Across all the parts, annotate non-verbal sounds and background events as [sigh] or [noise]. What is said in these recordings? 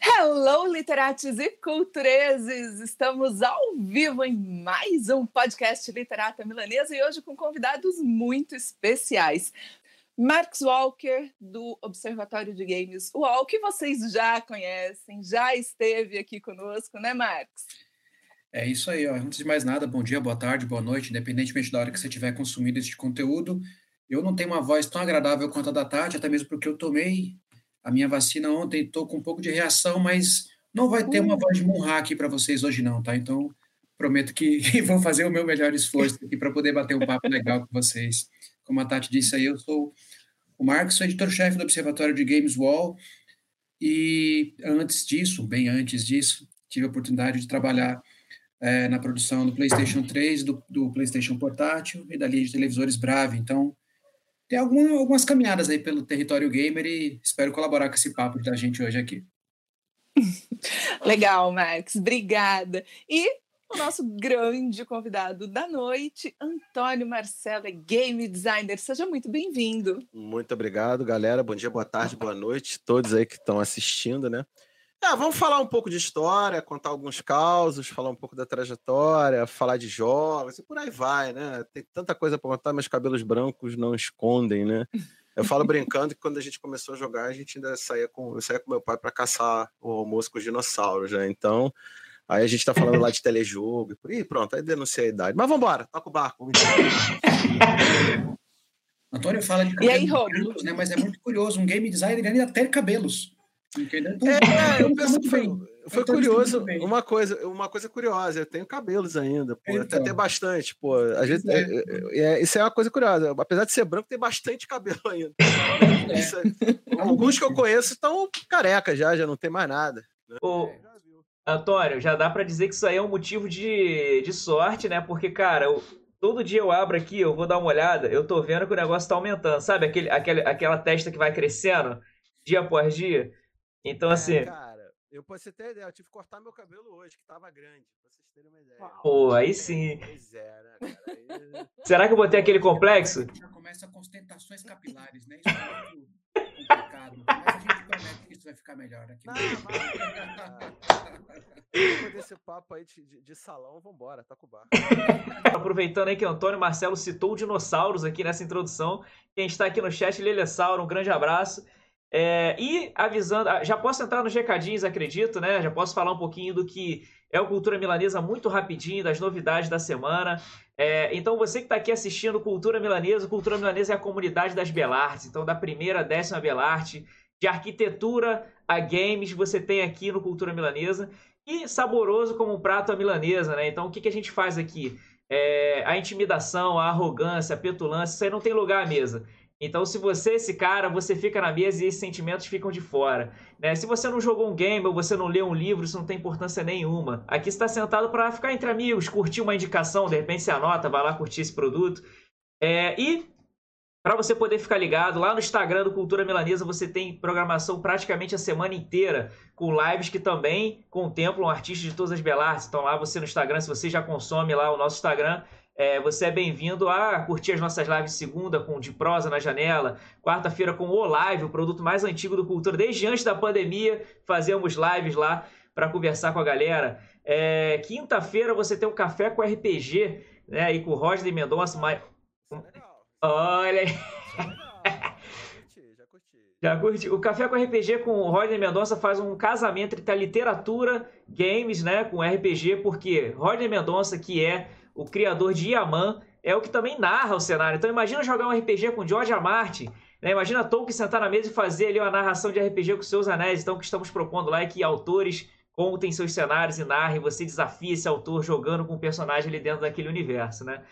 Hello, literatos e cultureses! Estamos ao vivo em mais um podcast Literata Milanesa e hoje com convidados muito especiais. Marcos Walker, do Observatório de Games UOL, que vocês já conhecem, já esteve aqui conosco, né, Marcos? É isso aí, ó. antes de mais nada, bom dia, boa tarde, boa noite, independentemente da hora que você estiver consumindo este conteúdo. Eu não tenho uma voz tão agradável quanto a da Tati, até mesmo porque eu tomei a minha vacina ontem, estou com um pouco de reação, mas não vai ter uma voz de Munra aqui para vocês hoje não, tá? Então, prometo que, [laughs] que vou fazer o meu melhor esforço aqui para poder bater um papo legal com vocês. Como a Tati disse aí, eu sou o Marcos, sou editor-chefe do Observatório de Games Wall, e antes disso, bem antes disso, tive a oportunidade de trabalhar é, na produção do PlayStation 3, do, do PlayStation Portátil e da linha de televisores Brave. Então, tem alguma, algumas caminhadas aí pelo território gamer e espero colaborar com esse papo da gente hoje aqui. [laughs] Legal, Max, obrigada. E o nosso grande convidado da noite, Antônio Marcelo, é game designer. Seja muito bem-vindo. Muito obrigado, galera. Bom dia, boa tarde, boa noite, todos aí que estão assistindo, né? É, vamos falar um pouco de história, contar alguns causos, falar um pouco da trajetória, falar de jogos e por aí vai, né? Tem tanta coisa para contar, meus cabelos brancos não escondem, né? Eu falo brincando que quando a gente começou a jogar, a gente ainda saía com, eu saía com meu pai para caçar o almoço com os dinossauros, né? Então, aí a gente tá falando lá de telejogo e por aí, pronto, aí denunciei a idade. Mas vamos embora, toca o barco. Antônio fala de cabelos, né? Mas é muito curioso, um game designer ainda ter cabelos. É, eu penso que foi, foi curioso. Uma coisa, uma coisa curiosa, eu tenho cabelos ainda, pô, então. até ter bastante, pô. A gente, é. É, é, é, isso é uma coisa curiosa. Apesar de ser branco, tem bastante cabelo [laughs] ainda. [laughs] É. alguns que eu conheço estão careca já, já não tem mais nada. Né? Ô, Antônio, já dá para dizer que isso aí é um motivo de, de sorte, né? Porque, cara, eu, todo dia eu abro aqui, eu vou dar uma olhada, eu tô vendo que o negócio tá aumentando, sabe? Aquele, aquele, aquela testa que vai crescendo dia após dia. Então, é, assim. Cara, eu pra você ter ideia, eu tive que cortar meu cabelo hoje, que tava grande, pra vocês terem uma ideia. Pô, aí sim. Pois é, né, cara? Aí... [laughs] Será que eu botei aquele complexo? Já começa com ostentações capilares, né? Isso é muito complicado. Mas a gente promete que isso vai ficar melhor aqui. Não, mas... [laughs] [laughs] Desse papo aí de, de, de salão, vambora, tá com o barco. Aproveitando aí que o Antônio Marcelo citou dinossauros aqui nessa introdução, quem está aqui no chat, Lelessauro, um grande abraço. É, e avisando, ah, já posso entrar nos recadinhos, acredito, né? Já posso falar um pouquinho do que é o Cultura Milanesa muito rapidinho, das novidades da semana. É, então, você que está aqui assistindo Cultura Milanesa, Cultura Milanesa é a comunidade das Belartes. Então, da primeira a décima Belarte, de arquitetura a games, você tem aqui no Cultura Milanesa. E saboroso como um prato a milanesa, né? Então, o que, que a gente faz aqui? É, a intimidação, a arrogância, a petulância, isso aí não tem lugar à mesa. Então, se você é esse cara, você fica na mesa e esses sentimentos ficam de fora. Né? Se você não jogou um game ou você não leu um livro, isso não tem importância nenhuma. Aqui está sentado para ficar entre amigos, curtir uma indicação, de repente você anota, vai lá curtir esse produto. É, e para você poder ficar ligado, lá no Instagram do Cultura Milanesa você tem programação praticamente a semana inteira, com lives que também contemplam artistas de todas as belartes. Então lá você no Instagram, se você já consome lá o nosso Instagram, é, você é bem-vindo a curtir as nossas lives segunda com De Prosa na Janela, quarta-feira com o Live, o produto mais antigo do Cultura. Desde antes da pandemia, fazemos lives lá para conversar com a galera. É, Quinta-feira você tem o um Café com RPG, né? E com o Roger Mendonça. Mas... Olha aí. [laughs] Já curti. O Café com RPG com o Rodney Mendonça faz um casamento entre a literatura, games, né, com RPG, porque Rodney Mendonça, que é o criador de Yaman, é o que também narra o cenário. Então imagina jogar um RPG com George R. Martin, né? imagina Tolkien sentar na mesa e fazer ali uma narração de RPG com seus anéis. Então o que estamos propondo lá é que autores contem seus cenários e narrem, você desafia esse autor jogando com o personagem ali dentro daquele universo, né?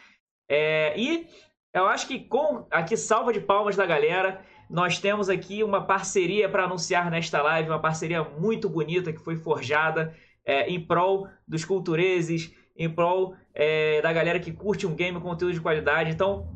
É, e eu acho que com aqui salva de palmas da galera, nós temos aqui uma parceria para anunciar nesta live, uma parceria muito bonita que foi forjada é, em prol dos cultureses, em prol é, da galera que curte um game, conteúdo de qualidade. Então,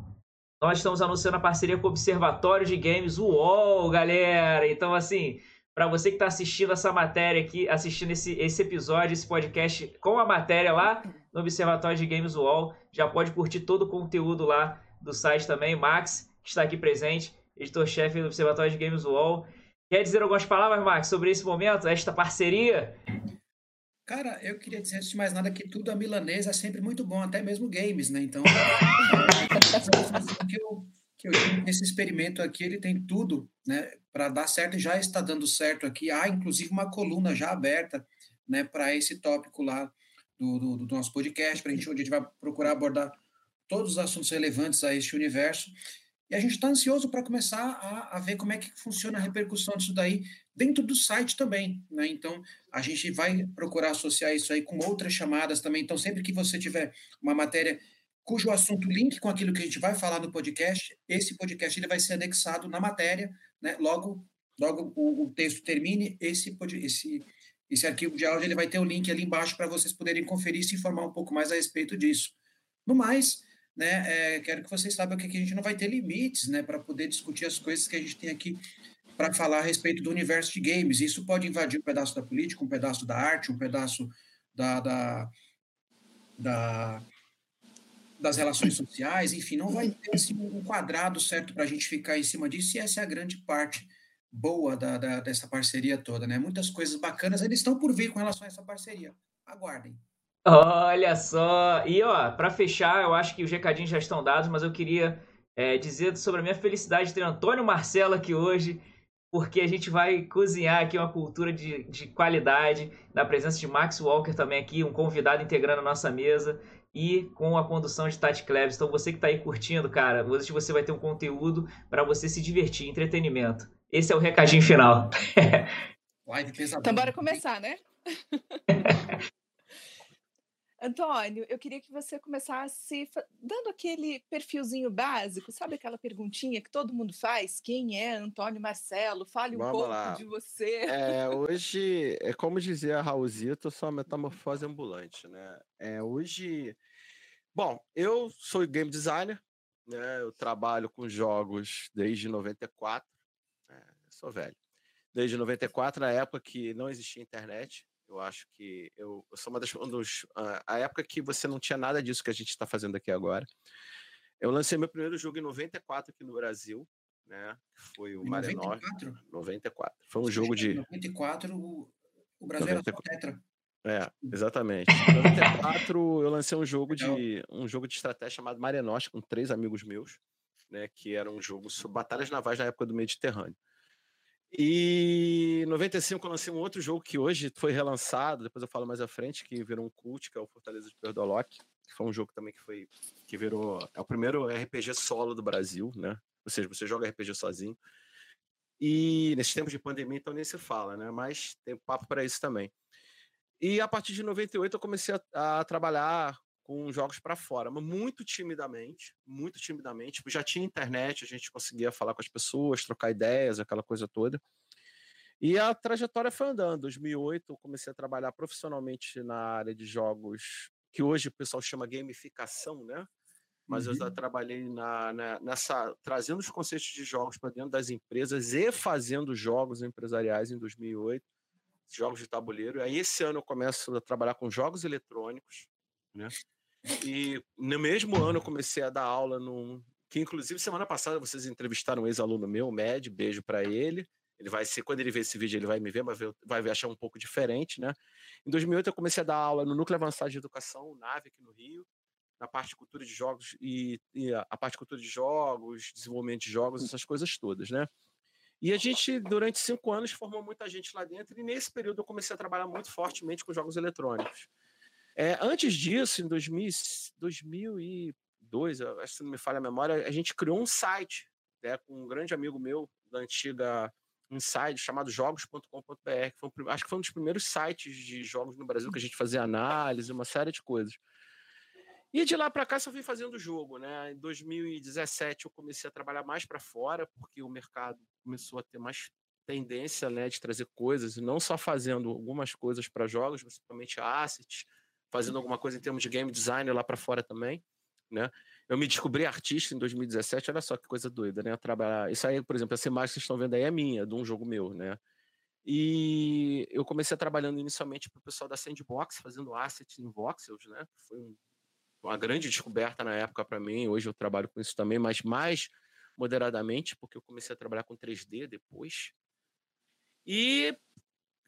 nós estamos anunciando a parceria com o Observatório de Games UOL, galera. Então, assim, para você que está assistindo essa matéria aqui, assistindo esse, esse episódio, esse podcast com a matéria lá no Observatório de Games UOL, já pode curtir todo o conteúdo lá do site também. Max, que está aqui presente, editor-chefe do Observatório de Games UOL. Quer dizer algumas palavras, Max, sobre esse momento, esta parceria? Cara, eu queria dizer, antes de mais nada, que tudo a milanesa é sempre muito bom, até mesmo games, né? Então, que eu, que eu esse experimento aqui, ele tem tudo, né, para dar certo e já está dando certo aqui. Há, inclusive, uma coluna já aberta, né, para esse tópico lá do, do, do nosso podcast, para a gente, onde a gente vai procurar abordar todos os assuntos relevantes a este universo. E a gente está ansioso para começar a, a, ver como é que funciona a repercussão disso daí dentro do site também, né? Então, a gente vai procurar associar isso aí com outras chamadas também. Então, sempre que você tiver uma matéria cujo assunto link com aquilo que a gente vai falar no podcast, esse podcast ele vai ser anexado na matéria, né? Logo, logo o, o texto termine, esse, esse, esse arquivo de áudio ele vai ter o link ali embaixo para vocês poderem conferir e se informar um pouco mais a respeito disso. No mais, né? É, quero que vocês saibam que aqui a gente não vai ter limites, né, para poder discutir as coisas que a gente tem aqui para falar a respeito do universo de games. Isso pode invadir um pedaço da política, um pedaço da arte, um pedaço da, da, da das relações sociais, enfim, não vai ter assim, um quadrado certo para a gente ficar em cima disso, e essa é a grande parte boa da, da, dessa parceria toda, né? Muitas coisas bacanas eles estão por vir com relação a essa parceria. Aguardem. Olha só! E ó, para fechar, eu acho que os recadinhos já estão dados, mas eu queria é, dizer sobre a minha felicidade de ter Antônio Marcelo aqui hoje, porque a gente vai cozinhar aqui uma cultura de, de qualidade, na presença de Max Walker também aqui, um convidado integrando a nossa mesa, e com a condução de Tati Cleves. Então você que está aí curtindo, cara, hoje você vai ter um conteúdo para você se divertir, entretenimento. Esse é o recadinho final. Live Então bora começar, né? [laughs] Antônio, eu queria que você começasse dando aquele perfilzinho básico, sabe aquela perguntinha que todo mundo faz? Quem é Antônio Marcelo? Fale um Vamos pouco lá. de você. É, [laughs] hoje, é como dizia Raulzito, eu sou uma metamorfose ambulante, né? É, hoje, bom, eu sou game designer, né? Eu trabalho com jogos desde 94, né? sou velho. Desde 94, na época que não existia internet, eu acho que eu, eu sou uma das. Um dos, uh, a época que você não tinha nada disso que a gente está fazendo aqui agora. Eu lancei meu primeiro jogo em 94 aqui no Brasil, né? Foi o Mario 94? 94. Foi um Você jogo de. 94, o, o Brasil 94. era Tetra. É, exatamente. [laughs] Em 94 eu lancei um jogo de um jogo de estratégia chamado Marianosca com três amigos meus, né, que era um jogo sobre batalhas navais na época do Mediterrâneo. E em 95 eu lancei um outro jogo que hoje foi relançado, depois eu falo mais à frente, que virou um cult, que é o Fortaleza de Perdoloc, que foi um jogo também que foi que virou é o primeiro RPG solo do Brasil, né? Ou seja, você joga RPG sozinho. E nesses tempos de pandemia então nem se fala, né? Mas tem papo para isso também. E a partir de 98 eu comecei a, a trabalhar com jogos para fora, mas muito timidamente, muito timidamente. Tipo, já tinha internet, a gente conseguia falar com as pessoas, trocar ideias, aquela coisa toda. E a trajetória foi andando. Em 2008 eu comecei a trabalhar profissionalmente na área de jogos que hoje o pessoal chama gamificação, né? Mas uhum. eu já uhum. trabalhei na, na, nessa trazendo os conceitos de jogos para dentro das empresas e fazendo jogos empresariais em 2008, jogos de tabuleiro. E aí esse ano eu começo a trabalhar com jogos eletrônicos, né? E no mesmo ano eu comecei a dar aula num. Que inclusive semana passada vocês entrevistaram um ex-aluno meu, o Med, beijo para ele. Ele vai ser, quando ele ver esse vídeo, ele vai me ver, ver, vai achar um pouco diferente, né? Em 2008 eu comecei a dar aula no Núcleo Avançado de Educação, NAVE, aqui no Rio, na parte de cultura de jogos e, e a parte de cultura de jogos, desenvolvimento de jogos, essas coisas todas, né? E a gente, durante cinco anos, formou muita gente lá dentro, e nesse período eu comecei a trabalhar muito fortemente com jogos eletrônicos. É, antes disso, em 2000, 2002, acho que não me falha a memória, a gente criou um site né, com um grande amigo meu da antiga Inside chamado jogos.com.br, que acho que foi um dos primeiros sites de jogos no Brasil que a gente fazia análise, uma série de coisas. E de lá para cá só vim fazendo jogo, né? Em 2017 eu comecei a trabalhar mais para fora, porque o mercado começou a ter mais tendência, né, de trazer coisas, e não só fazendo algumas coisas para jogos, principalmente assets, fazendo alguma coisa em termos de game design lá para fora também, né? Eu me descobri artista em 2017, olha só que coisa doida, né? Trabalhar, isso aí, por exemplo, essa imagem que vocês estão vendo aí é minha, de um jogo meu, né? E eu comecei trabalhando inicialmente para o pessoal da Sandbox, fazendo assets em voxels, né? Foi um, uma grande descoberta na época para mim. Hoje eu trabalho com isso também, mas mais moderadamente, porque eu comecei a trabalhar com 3D depois. E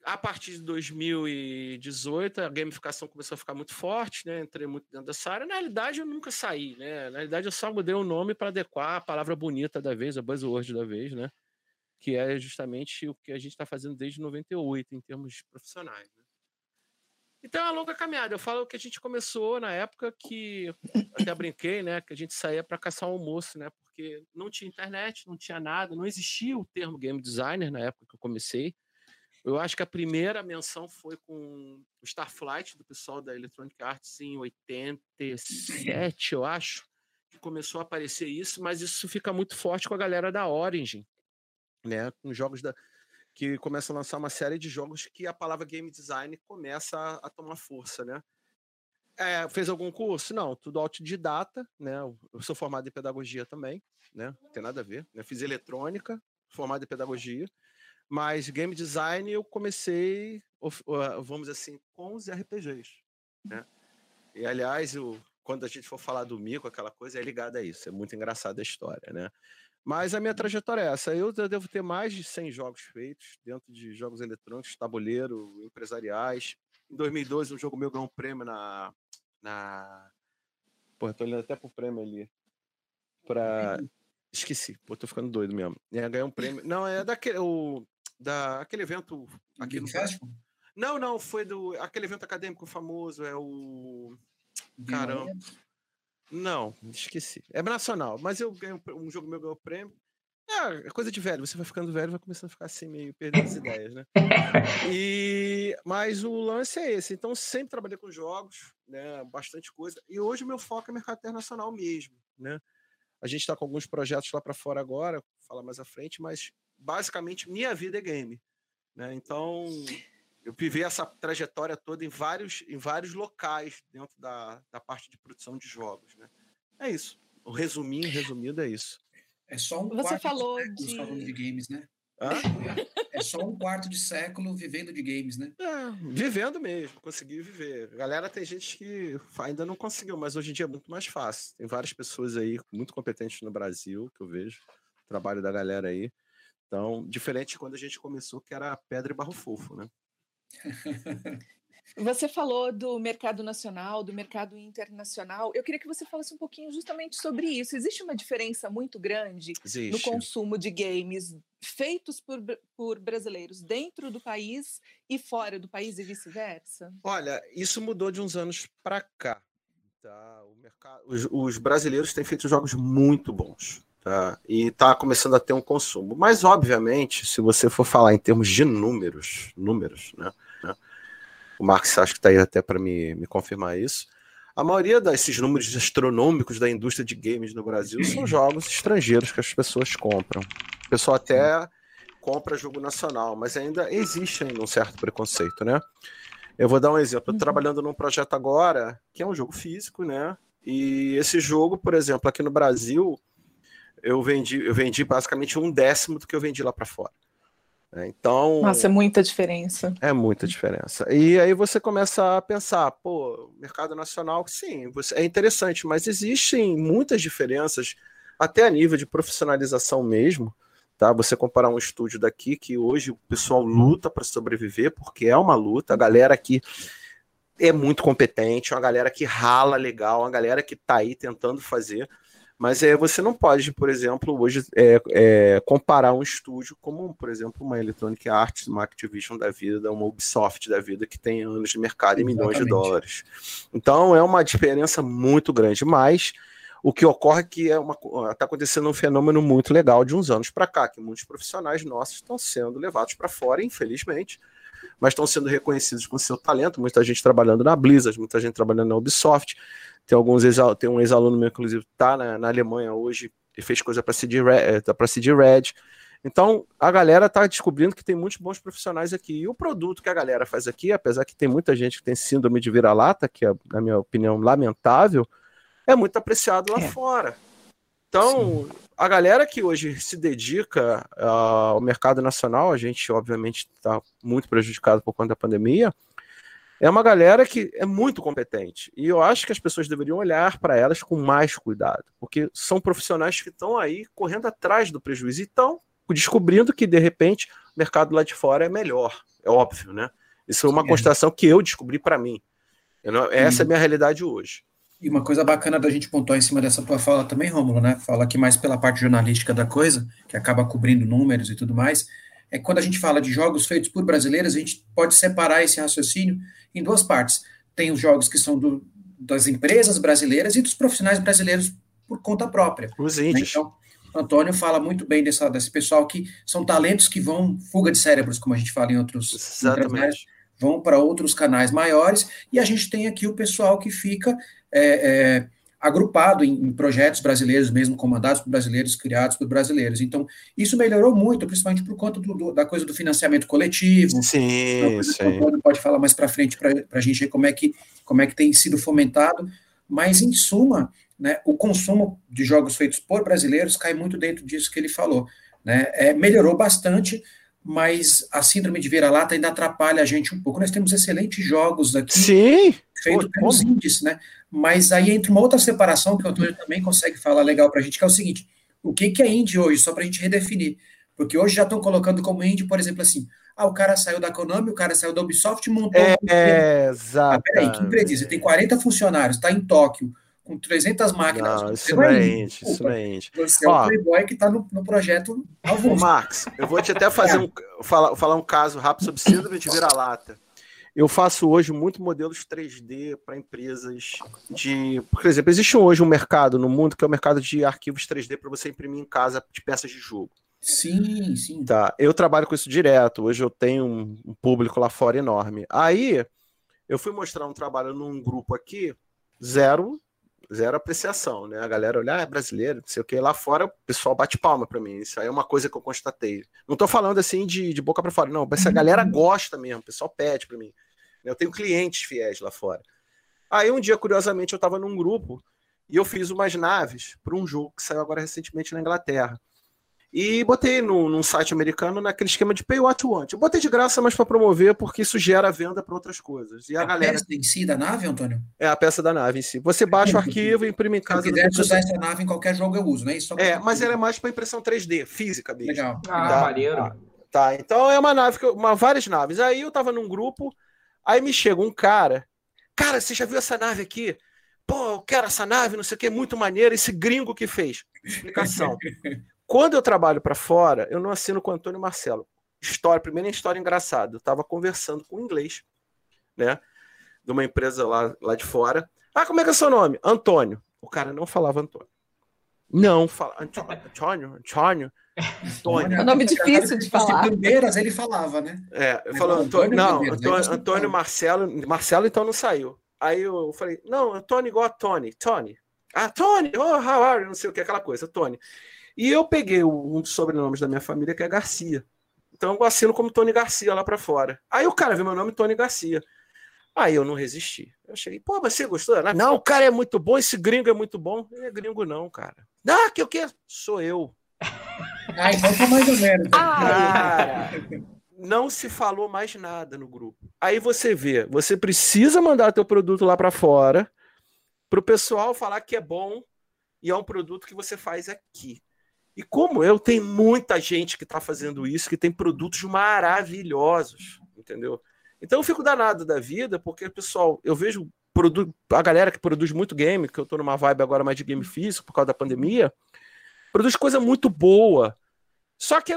a partir de 2018, a gamificação começou a ficar muito forte, né? Entrei muito dentro dessa área. Na realidade, eu nunca saí, né? Na realidade, eu só mudei o nome para adequar a palavra bonita da vez, a buzzword da vez, né? Que é justamente o que a gente está fazendo desde 98, em termos profissionais. Né? Então é uma longa caminhada. Eu falo que a gente começou na época que até brinquei, né? Que a gente saía para caçar um almoço, né? Porque não tinha internet, não tinha nada, não existia o termo game designer na época que eu comecei. Eu acho que a primeira menção foi com o Starflight, do pessoal da Electronic Arts, em 87, eu acho, que começou a aparecer isso, mas isso fica muito forte com a galera da Origin, né? Com jogos da. que começa a lançar uma série de jogos que a palavra game design começa a, a tomar força, né? É, fez algum curso? Não, tudo autodidata, né? Eu sou formado em pedagogia também, né? Não tem nada a ver. Né? Fiz eletrônica, formado em pedagogia. Mas game design eu comecei, vamos dizer assim, com os RPGs. Né? E aliás, quando a gente for falar do Mico, aquela coisa é ligada a isso. É muito engraçada a história, né? Mas a minha trajetória é essa. Eu devo ter mais de 100 jogos feitos dentro de jogos eletrônicos, tabuleiro, empresariais. Em 2012, um jogo meu ganhou um prêmio na. na... Pô, eu tô olhando até pro prêmio ali. Pra. Esqueci, pô, tô ficando doido mesmo. É, ganhou um prêmio. Não, é daquele. O da aquele evento aqui no? Não, não, foi do aquele evento acadêmico famoso, é o caramba. Não, esqueci. É nacional, mas eu ganhei um, jogo meu ganhou prêmio. É, é coisa de velho, você vai ficando velho, vai começando a ficar assim meio perdendo as ideias, né? [laughs] E mas o lance é esse. Então sempre trabalhei com jogos, né, bastante coisa. E hoje o meu foco é mercado internacional mesmo, né? A gente está com alguns projetos lá para fora agora, falar mais à frente, mas basicamente minha vida é game. Né? Então, eu vivi essa trajetória toda em vários, em vários locais dentro da, da parte de produção de jogos. Né? É isso. O resuminho, resumido, é isso. É só um Você falou de... falando de games, né? É só um quarto de século vivendo de games, né? É, vivendo mesmo, consegui viver. Galera, tem gente que ainda não conseguiu, mas hoje em dia é muito mais fácil. Tem várias pessoas aí muito competentes no Brasil, que eu vejo, o trabalho da galera aí. Então, diferente de quando a gente começou, que era pedra e barro fofo, né? [laughs] Você falou do mercado nacional, do mercado internacional. Eu queria que você falasse um pouquinho justamente sobre isso. Existe uma diferença muito grande Existe. no consumo de games feitos por, por brasileiros dentro do país e fora do país e vice-versa? Olha, isso mudou de uns anos para cá. Tá? O mercado, os, os brasileiros têm feito jogos muito bons. Tá? E está começando a ter um consumo. Mas, obviamente, se você for falar em termos de números, números, né? o Marx acho que está aí até para me, me confirmar isso. A maioria desses números astronômicos da indústria de games no Brasil são jogos estrangeiros que as pessoas compram. O pessoal até compra jogo nacional, mas ainda existe um certo preconceito, né? Eu vou dar um exemplo. Eu uhum. trabalhando num projeto agora que é um jogo físico, né? E esse jogo, por exemplo, aqui no Brasil, eu vendi, eu vendi basicamente um décimo do que eu vendi lá para fora. É, então. Nossa, é muita diferença. É muita diferença. E aí você começa a pensar, pô, mercado nacional, sim, é interessante, mas existem muitas diferenças, até a nível de profissionalização mesmo. Tá? Você comparar um estúdio daqui que hoje o pessoal luta para sobreviver, porque é uma luta, a galera aqui é muito competente, uma galera que rala legal, uma galera que está aí tentando fazer. Mas é, você não pode, por exemplo, hoje é, é, comparar um estúdio como, por exemplo, uma Electronic Arts, uma Activision da vida, uma Ubisoft da vida, que tem anos de mercado e milhões de dólares. Então é uma diferença muito grande. Mas o que ocorre é que é está acontecendo um fenômeno muito legal de uns anos para cá, que muitos profissionais nossos estão sendo levados para fora, infelizmente, mas estão sendo reconhecidos com seu talento. Muita gente trabalhando na Blizzard, muita gente trabalhando na Ubisoft. Tem alguns ex tem um ex-aluno meu, inclusive, tá na, na Alemanha hoje e fez coisa para CD Red, eh, tá para CD Red. Então, a galera tá descobrindo que tem muitos bons profissionais aqui. E o produto que a galera faz aqui, apesar que tem muita gente que tem síndrome de vira-lata, que é, na minha opinião, lamentável, é muito apreciado lá é. fora. Então, Sim. a galera que hoje se dedica uh, ao mercado nacional, a gente, obviamente, está muito prejudicado por conta da pandemia, é uma galera que é muito competente. E eu acho que as pessoas deveriam olhar para elas com mais cuidado, porque são profissionais que estão aí correndo atrás do prejuízo e estão descobrindo que, de repente, o mercado lá de fora é melhor. É óbvio, né? Isso é uma constatação que eu descobri para mim. Não, essa é a minha realidade hoje. E uma coisa bacana da gente pontuar em cima dessa tua fala também, Rômulo, né? Fala aqui mais pela parte jornalística da coisa, que acaba cobrindo números e tudo mais. É que quando a gente fala de jogos feitos por brasileiros, a gente pode separar esse raciocínio em duas partes. Tem os jogos que são do, das empresas brasileiras e dos profissionais brasileiros por conta própria. Os índios. Né? Então, Antônio fala muito bem dessa, desse pessoal que são talentos que vão, fuga de cérebros, como a gente fala em outros. Exatamente. Vão para outros canais maiores, e a gente tem aqui o pessoal que fica é, é, agrupado em, em, projetos brasileiros, mesmo comandados por brasileiros, criados por brasileiros. Então, isso melhorou muito, principalmente por conta do, do, da coisa do financiamento coletivo. Sim, sim. pode falar mais para frente para a gente como é, que, como é que tem sido fomentado, mas, em suma, né, o consumo de jogos feitos por brasileiros cai muito dentro disso que ele falou. Né? É, melhorou bastante, mas a síndrome de vira-lata ainda atrapalha a gente um pouco. Nós temos excelentes jogos aqui Sim. feitos pelos índices, né? Mas aí entra uma outra separação que o Antônio também consegue falar legal para a gente, que é o seguinte: o que, que é indie hoje? Só para a gente redefinir. Porque hoje já estão colocando como indie, por exemplo, assim, ah, o cara saiu da Konami, o cara saiu da Ubisoft montou. É, um... exato. Ah, peraí, que empresa? Você tem 40 funcionários, está em Tóquio, com 300 máquinas. Não, isso não é indie, isso não é indie. Você Ó, é o playboy que está no, no projeto Ô, Max, eu vou te até fazer um, [laughs] falar, falar um caso rápido sobre síndrome de vira-lata. Eu faço hoje muito modelos 3D para empresas de. Por exemplo, existe hoje um mercado no mundo que é o mercado de arquivos 3D para você imprimir em casa de peças de jogo. Sim, sim. Tá, eu trabalho com isso direto. Hoje eu tenho um, um público lá fora enorme. Aí eu fui mostrar um trabalho num grupo aqui, zero zero apreciação, né? A galera olha, ah, é brasileiro, não sei o que. Lá fora, o pessoal bate palma para mim. Isso aí é uma coisa que eu constatei. Não tô falando assim de, de boca para fora, não. Essa galera gosta mesmo, o pessoal pede para mim. Eu tenho clientes fiéis lá fora. Aí um dia, curiosamente, eu tava num grupo e eu fiz umas naves para um jogo que saiu agora recentemente na Inglaterra. E botei no, num site americano naquele esquema de pay what you want. Eu botei de graça, mas para promover, porque isso gera venda para outras coisas. E a, a galera. peça em si da nave, Antônio? É a peça da nave em si. Você baixa o arquivo e imprime em casa. Se quiser usar essa nave em qualquer jogo, eu uso, né? Isso é, mas ela é mais para impressão 3D, física mesmo. Legal. Ah, tá, maneiro. Tá, tá, então é uma nave, uma, várias naves. Aí eu tava num grupo, aí me chega um cara. Cara, você já viu essa nave aqui? Pô, eu quero essa nave, não sei o que, muito maneiro. Esse gringo que fez. Explicação. [laughs] Quando eu trabalho para fora, eu não assino com o Antônio Marcelo. História, primeira história engraçada. Eu estava conversando com um inglês, né? De uma empresa lá, lá de fora. Ah, como é que é o seu nome? Antônio. O cara não falava Antônio. Não, fala Antônio, Antônio, Antônio. Antônio. É um nome difícil de falar. Bandeiras ele falava, né? É, ele falou Antônio, não, Antônio, Antônio Marcelo, Marcelo então não saiu. Aí eu falei, não, Antônio igual a Tony, Tony. Ah, Tony, oh, how are you? Não sei o que, aquela coisa, Tony. E eu peguei um dos sobrenomes da minha família, que é Garcia. Então eu assino como Tony Garcia lá para fora. Aí o cara viu meu nome, Tony Garcia. Aí eu não resisti. Eu cheguei, pô, você gostou? Não, o cara é muito bom, esse gringo é muito bom. Ele é gringo, não, cara. Ah, que o quê? Sou eu. Ah, então tá mais ou menos. Ah, [laughs] cara, não se falou mais nada no grupo. Aí você vê, você precisa mandar teu produto lá para fora para o pessoal falar que é bom e é um produto que você faz aqui. E como eu, tem muita gente que está fazendo isso, que tem produtos maravilhosos, entendeu? Então eu fico danado da vida, porque, pessoal, eu vejo a galera que produz muito game, que eu estou numa vibe agora mais de game físico por causa da pandemia, produz coisa muito boa. Só que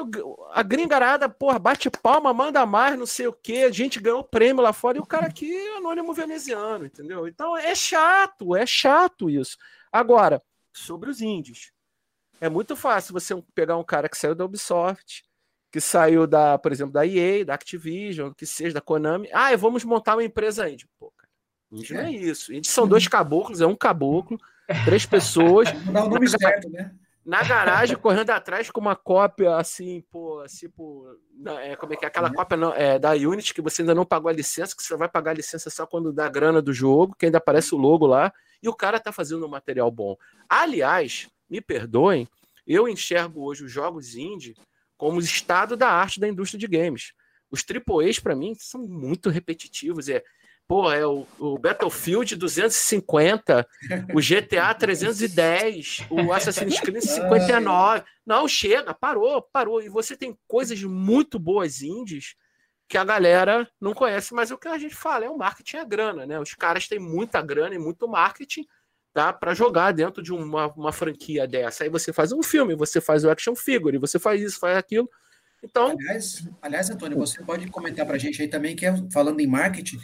a gringarada, porra, bate palma, manda mais, não sei o quê, a gente ganhou prêmio lá fora e o cara aqui é anônimo veneziano, entendeu? Então é chato, é chato isso. Agora, sobre os índios. É muito fácil você pegar um cara que saiu da Ubisoft, que saiu da, por exemplo, da EA, da Activision, que seja da Konami. Ah, vamos montar uma empresa indie. Pô, cara, indie não é isso. Indie são dois caboclos, é um caboclo, três [laughs] pessoas. Não dá o nome certo, né? Na garagem, correndo atrás com uma cópia assim, pô, assim, pô, é, como é que é? Aquela cópia não, é, da Unity que você ainda não pagou a licença, que você vai pagar a licença só quando dá grana do jogo, que ainda aparece o logo lá, e o cara tá fazendo um material bom. Aliás, me perdoem, eu enxergo hoje os jogos indie como o estado da arte da indústria de games. Os AAAs, para mim, são muito repetitivos. É Pô, é o, o Battlefield 250, o GTA 310, o Assassin's Creed [laughs] 59. Não, chega, parou, parou. E você tem coisas muito boas indies que a galera não conhece, mas o que a gente fala é o marketing é grana, né? Os caras têm muita grana e muito marketing tá, para jogar dentro de uma, uma franquia dessa. Aí você faz um filme, você faz o action figure, você faz isso, faz aquilo. Então. Aliás, aliás Antônio, você pode comentar para a gente aí também, que é, falando em marketing,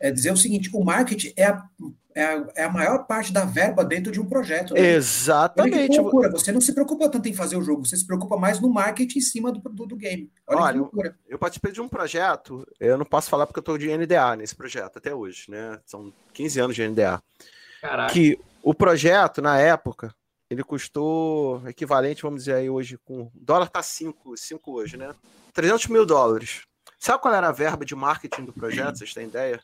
é dizer o seguinte: o marketing é a, é a, é a maior parte da verba dentro de um projeto. Né? Exatamente. Loucura. Você não se preocupa tanto em fazer o jogo, você se preocupa mais no marketing em cima do, do, do game. Olha, Olha eu, eu, participei de um projeto, eu não posso falar porque eu estou de NDA nesse projeto até hoje, né? São 15 anos de NDA. Caraca. Que o projeto, na época, ele custou equivalente, vamos dizer aí hoje, com. O dólar tá 5, 5 hoje, né? 300 mil dólares. Sabe qual era a verba de marketing do projeto? Vocês têm ideia?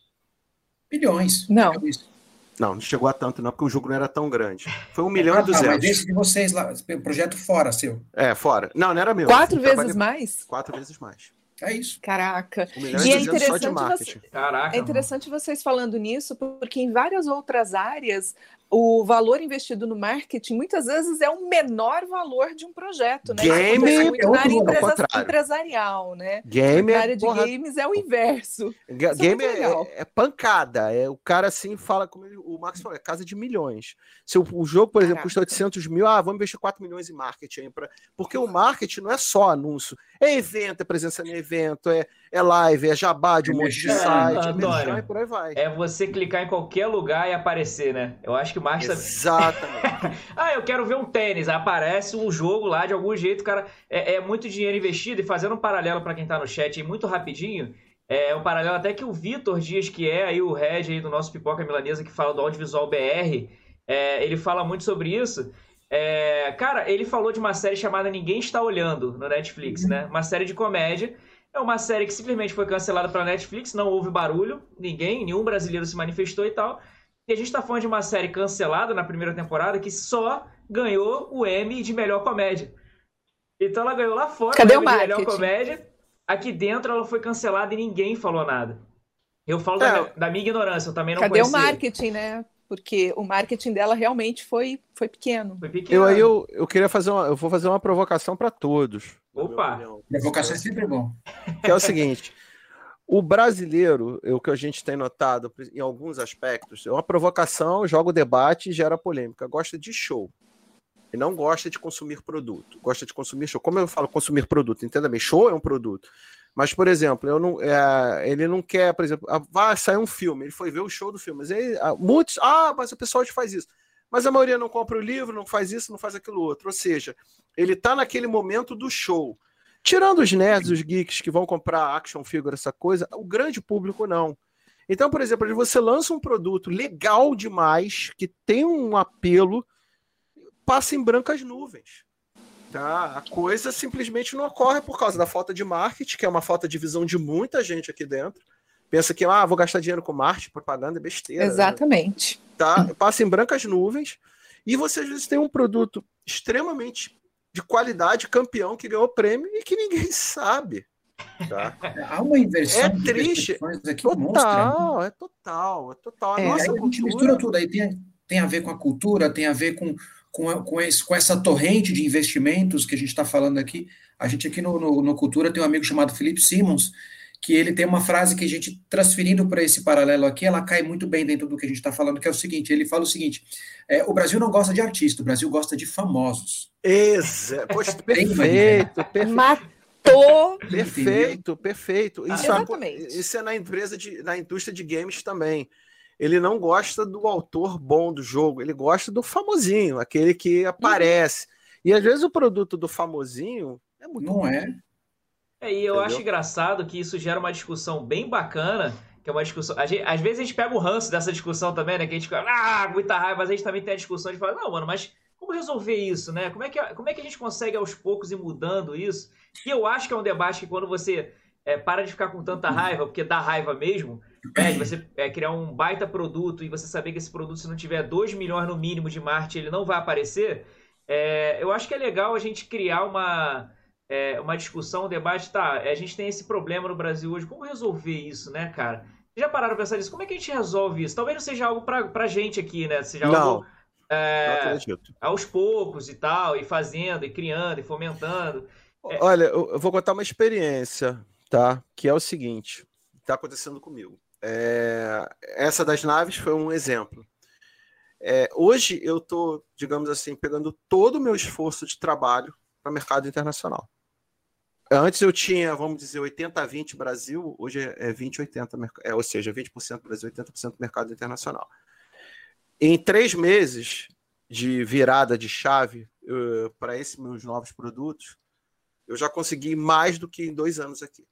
Milhões. Não. Não, não chegou a tanto, não, porque o jogo não era tão grande. Foi um milhão ah, e duzentos. Tá, mas esse de vocês lá, projeto fora seu. É, fora. Não, não era meu. Quatro vezes trabalhei... mais? Quatro vezes mais. É isso. Caraca. Um e é interessante, você... Caraca, é interessante vocês falando nisso, porque em várias outras áreas o valor investido no marketing muitas vezes é o menor valor de um projeto, né? Game é muito na área empresa, empresarial, né? Game na é área de porra... games é o inverso. Game é, é, é, pancada. É, o cara assim fala, como ele, o Max falou, é casa de milhões. Se o, o jogo, por exemplo, custa 800 mil, ah, vamos investir 4 milhões em marketing. Pra... Porque o marketing não é só anúncio. É evento, é presença no evento, é, é live, é jabá de um monte de site, Antônio, é por aí vai. É você clicar em qualquer lugar e aparecer, né? Eu acho que o marketing... Exatamente. [laughs] ah, eu quero ver um tênis. Aparece um jogo lá de algum jeito, cara. É, é muito dinheiro investido. E fazendo um paralelo para quem tá no chat aí, muito rapidinho... É um paralelo até que o Vitor Dias, que é aí o head aí do nosso Pipoca Milanesa, que fala do Audiovisual BR, é, ele fala muito sobre isso. É, cara, ele falou de uma série chamada Ninguém Está Olhando no Netflix, né? Uma série de comédia. É uma série que simplesmente foi cancelada pela Netflix, não houve barulho, ninguém, nenhum brasileiro se manifestou e tal. E a gente tá falando de uma série cancelada na primeira temporada que só ganhou o M de melhor comédia. Então ela ganhou lá fora Cadê o, M de melhor comédia. Aqui dentro ela foi cancelada e ninguém falou nada. Eu falo é. da, da, minha ignorância, eu também não Cadê conhecia. o marketing, né? porque o marketing dela realmente foi, foi pequeno. Foi pequeno. Eu aí eu, eu queria fazer uma, eu vou fazer uma provocação para todos. Opa! Provocação é sempre bom. Que é o seguinte, o brasileiro, o que a gente tem notado em alguns aspectos, é uma provocação, joga o debate e gera polêmica. Gosta de show. E não gosta de consumir produto. Gosta de consumir show. Como eu falo consumir produto? Entenda bem, show é um produto. Mas, por exemplo, eu não, é, ele não quer, por exemplo, ah, vai sair um filme, ele foi ver o show do filme. Mas aí, ah, muitos, ah, mas o pessoal faz isso. Mas a maioria não compra o livro, não faz isso, não faz aquilo outro. Ou seja, ele está naquele momento do show. Tirando os nerds, os geeks que vão comprar action figure, essa coisa, o grande público não. Então, por exemplo, você lança um produto legal demais, que tem um apelo, passa em brancas nuvens. Tá? A coisa simplesmente não ocorre por causa da falta de marketing, que é uma falta de visão de muita gente aqui dentro. Pensa que, ah, vou gastar dinheiro com marketing, propaganda, é besteira. Né? Né? Exatamente. Tá? Passa em brancas nuvens. E você às vezes tem um produto extremamente de qualidade, campeão, que ganhou prêmio e que ninguém [laughs] sabe. Tá? Há uma inversão. É triste. Aqui total, monstra, é total, é total. A é, nossa a cultura... mistura tudo aí. Tem, tem a ver com a cultura, tem a ver com com, com, esse, com, essa torrente de investimentos que a gente está falando aqui. A gente aqui no, no, no, Cultura tem um amigo chamado Felipe Simons, que ele tem uma frase que a gente, transferindo para esse paralelo aqui, ela cai muito bem dentro do que a gente está falando, que é o seguinte: ele fala o seguinte: é, o Brasil não gosta de artista, o Brasil gosta de famosos. Exato. Poxa, [laughs] perfeito, perfeito. Matou. Perfeito, perfeito. Isso, ah, Exatamente. É, isso é na empresa de, na indústria de games também ele não gosta do autor bom do jogo, ele gosta do famosinho, aquele que aparece. Uhum. E às vezes o produto do famosinho é muito Não ruim. é. É, e eu Entendeu? acho engraçado que isso gera uma discussão bem bacana, que é uma discussão. Gente, às vezes a gente pega o ranço dessa discussão também, né? Que a gente fica, ah, muita raiva, mas a gente também tem a discussão de falar, não, mano, mas como resolver isso, né? Como é que, como é que a gente consegue aos poucos ir mudando isso? E eu acho que é um debate que quando você é, para de ficar com tanta raiva, porque dá raiva mesmo, é, de você é, criar um baita produto e você saber que esse produto, se não tiver 2 milhões no mínimo de marketing, ele não vai aparecer. É, eu acho que é legal a gente criar uma, é, uma discussão, um debate. Tá, a gente tem esse problema no Brasil hoje, como resolver isso, né, cara? já pararam pra pensar nisso? Como é que a gente resolve isso? Talvez não seja algo pra, pra gente aqui, né? Seja Não. algo é, aos poucos e tal, e fazendo, e criando, e fomentando. É. Olha, eu, vou contar uma experiência, tá? Que é o seguinte, tá acontecendo comigo. É, essa das naves foi um exemplo. É, hoje eu tô, digamos assim, pegando todo o meu esforço de trabalho para mercado internacional. Antes eu tinha, vamos dizer, 80-20 Brasil, hoje é 20-80, merc- é, ou seja, 20% Brasil, 80% mercado internacional. Em três meses de virada de chave para esses meus novos produtos, eu já consegui mais do que em dois anos aqui.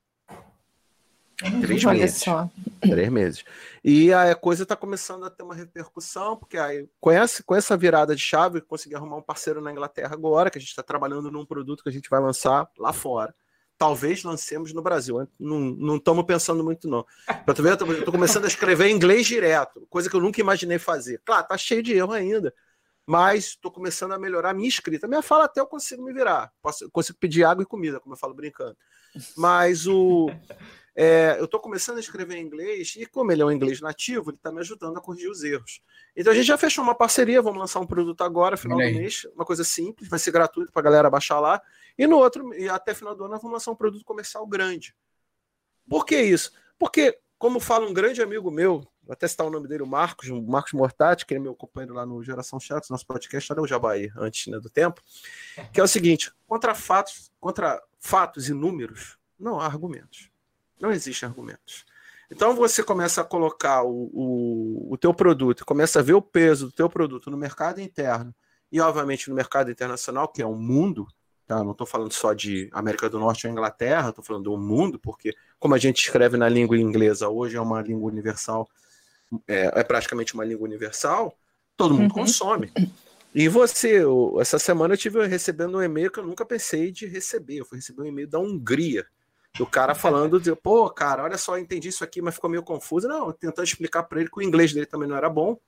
Três Olha meses. só. Três meses. E a coisa está começando a ter uma repercussão, porque aí, com, essa, com essa virada de chave, eu consegui arrumar um parceiro na Inglaterra agora, que a gente está trabalhando num produto que a gente vai lançar lá fora. Talvez lancemos no Brasil. Não estamos pensando muito, não. Pra tu ver, eu estou começando a escrever em inglês direto, coisa que eu nunca imaginei fazer. Claro, tá cheio de erro ainda, mas estou começando a melhorar a minha escrita. Minha fala até eu consigo me virar. Posso, consigo pedir água e comida, como eu falo brincando. Mas o. É, eu estou começando a escrever em inglês, e como ele é um inglês nativo, ele está me ajudando a corrigir os erros. Então a gente já fechou uma parceria, vamos lançar um produto agora, final do mês, uma coisa simples, vai ser gratuito para a galera baixar lá. E no outro, e até final do ano, nós vamos lançar um produto comercial grande. Por que isso? Porque, como fala um grande amigo meu, vou até citar o nome dele, o Marcos, o Marcos Mortati, que é meu companheiro lá no Geração Chatos, nosso podcast, olha o Jabaí, antes né, do tempo, que é o seguinte: contra fatos, contra fatos e números, não há argumentos. Não existem argumentos. Então você começa a colocar o, o, o teu produto, começa a ver o peso do teu produto no mercado interno e, obviamente, no mercado internacional, que é um mundo, tá? Não estou falando só de América do Norte ou Inglaterra, estou falando do mundo, porque como a gente escreve na língua inglesa, hoje é uma língua universal, é, é praticamente uma língua universal, todo mundo Uhum. consome. E você, eu- essa semana eu tive recebendo um e-mail que eu nunca pensei de receber. Eu fui receber um e-mail da Hungria. Do cara falando, de, pô, cara, olha só, entendi isso aqui, mas ficou meio confuso. Não, tentando explicar para ele que o inglês dele também não era bom.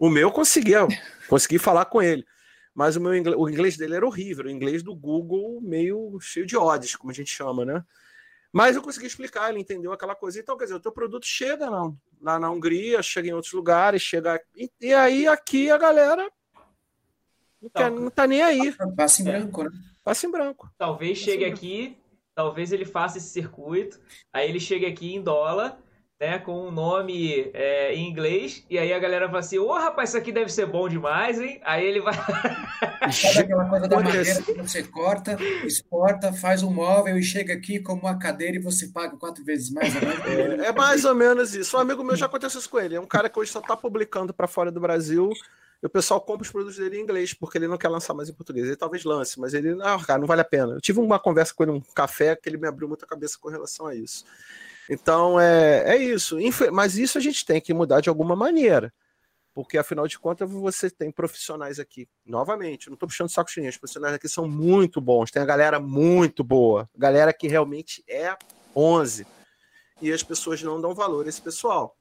O meu eu consegui, eu consegui falar com ele. Mas o meu inglês, o inglês dele era horrível, o inglês do Google meio cheio de odds, como a gente chama, né? Mas eu consegui explicar, ele entendeu aquela coisa. Então, quer dizer, o teu produto chega na, lá na Hungria, chega em outros lugares, chega. E, e aí aqui a galera não, quer, não tá nem aí, Passa em É. branco, né? passa em branco. Talvez chegue aqui, talvez ele faça esse circuito, aí ele chega aqui em dólar, né, com um nome é, em inglês, e aí a galera fala assim, ô rapaz, isso aqui deve ser bom demais, hein? Aí ele vai. [laughs] Sabe aquela coisa da madeira que você corta, exporta, faz um móvel e chega aqui como uma cadeira e você paga quatro vezes mais. É, é mais ou menos isso. Um amigo meu já aconteceu isso com ele. É um cara que hoje só tá publicando para fora do Brasil. E o pessoal compra os produtos dele em inglês, porque ele não quer lançar mais em português. Ele talvez lance, mas ele, ah, cara, não vale a pena. Eu tive uma conversa com ele, um café, que ele me abriu muita cabeça com relação a isso. Então, é, é isso. Mas isso a gente tem que mudar de alguma maneira. Porque, afinal de contas, você tem profissionais aqui. Novamente, não estou puxando saco chinês. Os profissionais aqui são muito bons. Tem a galera muito boa. Galera que realmente é 11. E as pessoas não dão valor a esse pessoal.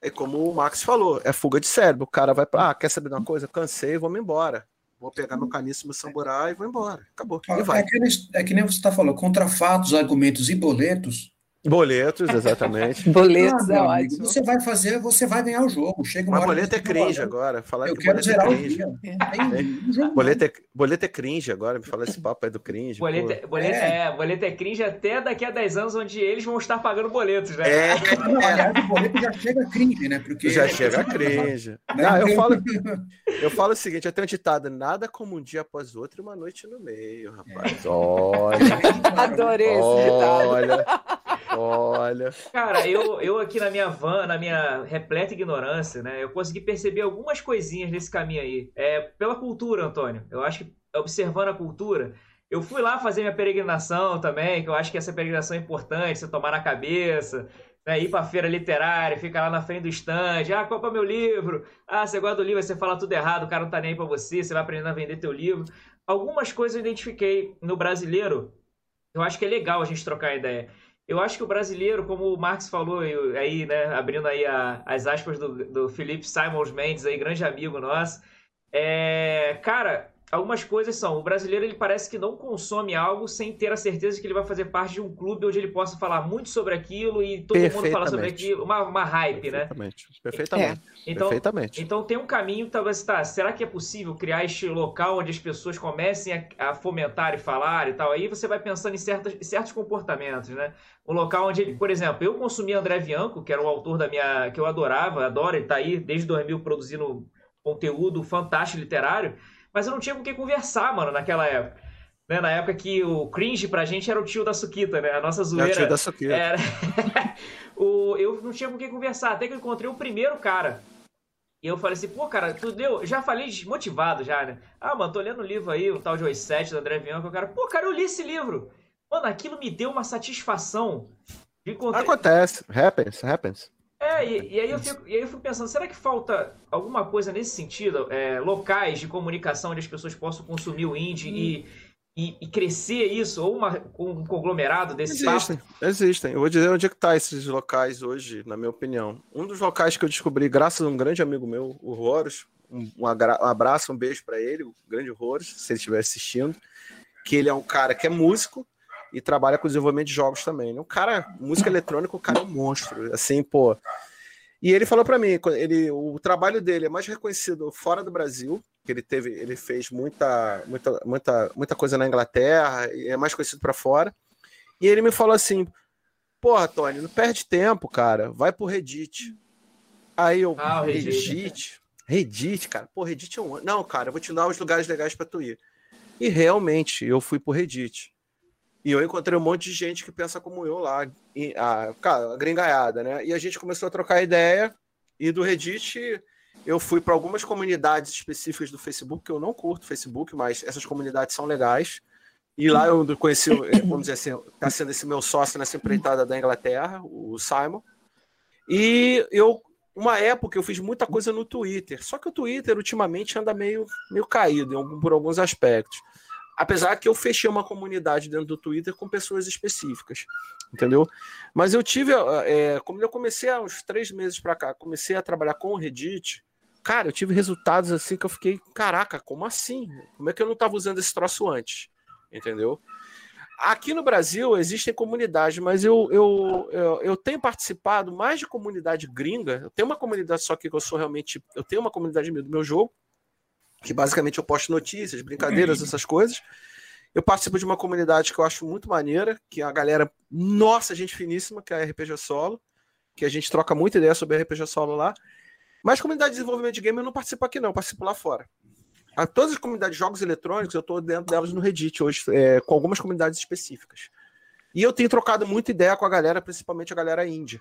É como o Max falou, é fuga de cérebro. O cara vai para, ah, quer saber de uma coisa? Cansei, vamos embora. Vou pegar meu caníssimo samurai e vou embora. Acabou. E É, vai. que, nem- é que nem você está falando, contra fatos, argumentos e boletos. Boletos, [laughs] exatamente. Boletos Ah, é ótimo. Você vai fazer, você vai ganhar o jogo. Chega uma Mas boleto é fala, cringe agora. Falar Eu que quero boleto é zerar o cringe. dia. É. Um jogo, Boleto é, boleto é cringe agora, me fala esse papo aí do cringe. Boleto, boleto, é. boleto é cringe até daqui a 10 anos, onde eles vão estar pagando boletos, né? É, Não, aliás, o boleto já chega cringe, né? Porque já chega cringe. Né? Não, eu falo, [laughs] eu falo o seguinte, eu tenho um ditado, nada como um dia após o outro e uma noite no meio, rapaz. Olha, [laughs] Adorei esse ditado. olha, olha. Cara, eu, eu aqui na minha van, na minha repleta ignorância, né? Eu consegui perceber algumas coisinhas nesse caminho aí. É, pela cultura, Antônio. Eu acho que observando a cultura, eu fui lá fazer minha peregrinação também, que eu acho que essa peregrinação é importante, você tomar na cabeça, né? Ir pra feira literária, fica lá na frente do stand, ah, compra meu livro. Ah, você gosta do livro, você fala tudo errado, o cara não tá nem aí pra você, você vai aprendendo a vender teu livro. Algumas coisas eu identifiquei no brasileiro, eu acho que é legal a gente trocar ideia. Eu acho que o brasileiro, como o Marx falou aí, né, abrindo aí a- as aspas do, do Felipe Simons Mendes, aí, grande amigo nosso, é, cara, algumas coisas são, o brasileiro ele parece que não consome algo sem ter a certeza de que ele vai fazer parte de um clube onde ele possa falar muito sobre aquilo e todo mundo falar sobre aquilo, uma, uma hype, perfeitamente, né? Perfeitamente. É. Então, perfeitamente. Então tem um caminho, talvez, tá, será que é possível criar este local onde as pessoas comecem a, a fomentar e falar e tal? Aí você vai pensando em certos, certos comportamentos, né? Um local onde ele, por exemplo, eu consumi André Bianco, que era o autor da minha, que eu adorava, adoro, ele tá aí desde 2000 produzindo conteúdo fantástico literário, mas eu não tinha com quem conversar, mano, naquela época. Né? Na época que o cringe pra gente era o tio da Suquita, né? A nossa zoeira. É o tio da Suquita. Era... [laughs] o... Eu não tinha com quem conversar, até que eu encontrei o primeiro cara. E eu falei assim, pô, cara, tu deu. Já falei desmotivado já, né? Ah, mano, tô lendo o um livro aí, o tal de 7 do André Bianco. O cara, pô, cara, eu li esse livro. Mano, aquilo me deu uma satisfação. Encontrei... Acontece, happens, happens. É, e, e, aí eu fico, e aí eu fico pensando, será que falta alguma coisa nesse sentido? É, locais de comunicação onde as pessoas possam consumir o indie hum. e, e, e, crescer isso, ou uma, um conglomerado desse Existem, papo? existem. Eu vou dizer onde é que tá esses locais hoje, na minha opinião. Um dos locais que eu descobri, graças a um grande amigo meu, o Horus, um, um, abraço, um beijo para ele, o grande Horus, se ele estiver assistindo, que ele é um cara que é músico, e trabalha com desenvolvimento de jogos também. Né? O cara, música eletrônica, o cara é um monstro. Assim, pô. E ele falou para mim, ele, o trabalho dele é mais reconhecido fora do Brasil, que ele teve, ele fez muita, muita, muita, muita coisa na Inglaterra, e é mais conhecido para fora. E ele me falou assim: Porra, Tony, não perde tempo, cara, vai pro Reddit. Aí eu, ah, Reddit. Reddit, Reddit, cara, pô, Reddit é um. Não, cara, eu vou te dar os lugares legais para tu ir. E realmente, eu fui pro Reddit. E eu encontrei um monte de gente que pensa como eu lá, a, cara, gringaiada, né? E a gente começou a trocar ideia. E do Reddit, eu fui para algumas comunidades específicas do Facebook, que eu não curto Facebook, mas essas comunidades são legais. E lá eu conheci, vamos dizer assim, está sendo esse meu sócio nessa empreitada da Inglaterra, o Simon. E eu, uma época, eu fiz muita coisa no Twitter. Só que o Twitter, ultimamente, anda meio, meio caído por alguns aspectos. Apesar que eu fechei uma comunidade dentro do Twitter com pessoas específicas, entendeu? Mas eu tive, é, como eu comecei há uns três meses para cá, comecei a trabalhar com o Reddit, cara, eu tive resultados assim que eu fiquei, caraca, como assim? Como é que eu não estava usando esse troço antes? Entendeu? Aqui no Brasil existem comunidades, mas eu, eu, eu, eu, tenho participado mais de comunidade gringa. Eu tenho uma comunidade só que eu sou realmente. Eu tenho uma comunidade do meu jogo, que basicamente eu posto notícias, brincadeiras, uhum. essas coisas. Eu participo de uma comunidade que eu acho muito maneira, que é a galera, nossa, gente finíssima, que é a RPG Solo, que a gente troca muita ideia sobre RPG Solo lá. Mas comunidade de desenvolvimento de game eu não participo aqui não, eu participo lá fora. A todas as comunidades de jogos eletrônicos, eu estou dentro delas no Reddit hoje, é, com algumas comunidades específicas. E eu tenho trocado muita ideia com a galera, principalmente a galera índia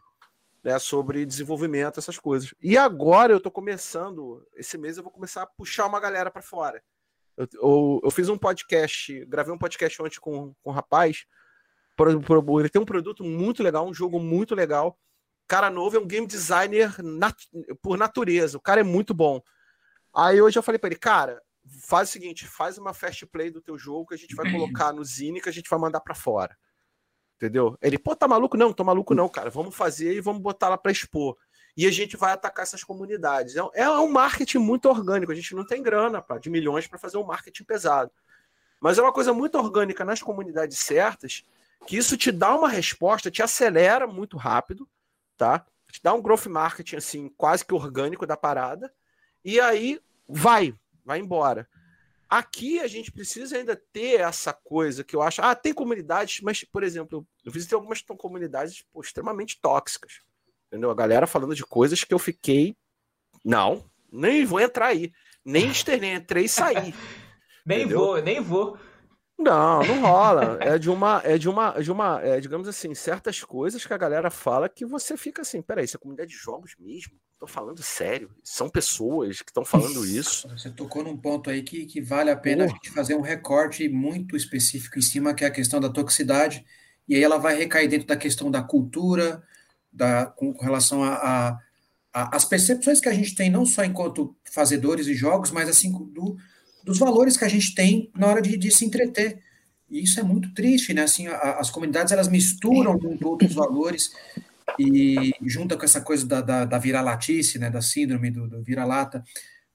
né, sobre desenvolvimento, essas coisas. E agora eu estou começando, esse mês eu vou começar a puxar uma galera para fora. Eu, eu, eu, fiz um podcast, gravei um podcast ontem com, com um rapaz. Ele tem um produto muito legal, um jogo muito legal. Cara novo, é um game designer nat, por natureza. O cara é muito bom. Aí hoje eu falei para ele, cara, faz o seguinte, faz uma fast play do teu jogo que a gente vai [clears throat] colocar no Zine que a gente vai mandar para fora. Entendeu? Ele, pô, tá maluco? Não, tô maluco não, cara. Vamos fazer e vamos botar lá para expor. E a gente vai atacar essas comunidades. É, é um marketing muito orgânico. A gente não tem grana pra, de milhões para fazer um marketing pesado. Mas é uma coisa muito orgânica nas comunidades certas, que isso te dá uma resposta, te acelera muito rápido, tá? Te dá um growth marketing assim, quase que orgânico da parada. E aí vai, vai embora. Aqui a gente precisa ainda ter essa coisa que eu acho. Ah, tem comunidades, mas, por exemplo, eu visitei algumas comunidades pô, extremamente tóxicas. Entendeu? A galera falando de coisas que eu fiquei. Não, nem vou entrar aí. Nem [laughs] externei, entrei e saí. nem entendeu? vou, nem vou. Não, não rola. [laughs] É de uma, é de uma, de uma, é, digamos assim, certas coisas que a galera fala que você fica assim, peraí, isso é comunidade de jogos mesmo? Tô falando sério. São pessoas que estão falando isso. Você tocou num ponto aí que, que vale a pena a gente fazer um recorte muito específico em cima, que é a questão da toxicidade. E aí ela vai recair dentro da questão da cultura, da, com, com relação a, a, a, as percepções que a gente tem, não só enquanto fazedores de jogos, mas assim do, dos valores que a gente tem na hora de, de se entreter. E isso é muito triste, né? Assim, a, as comunidades elas misturam com outros valores e junta com essa coisa da, da, da viralatice, né, da síndrome do, do vira-lata,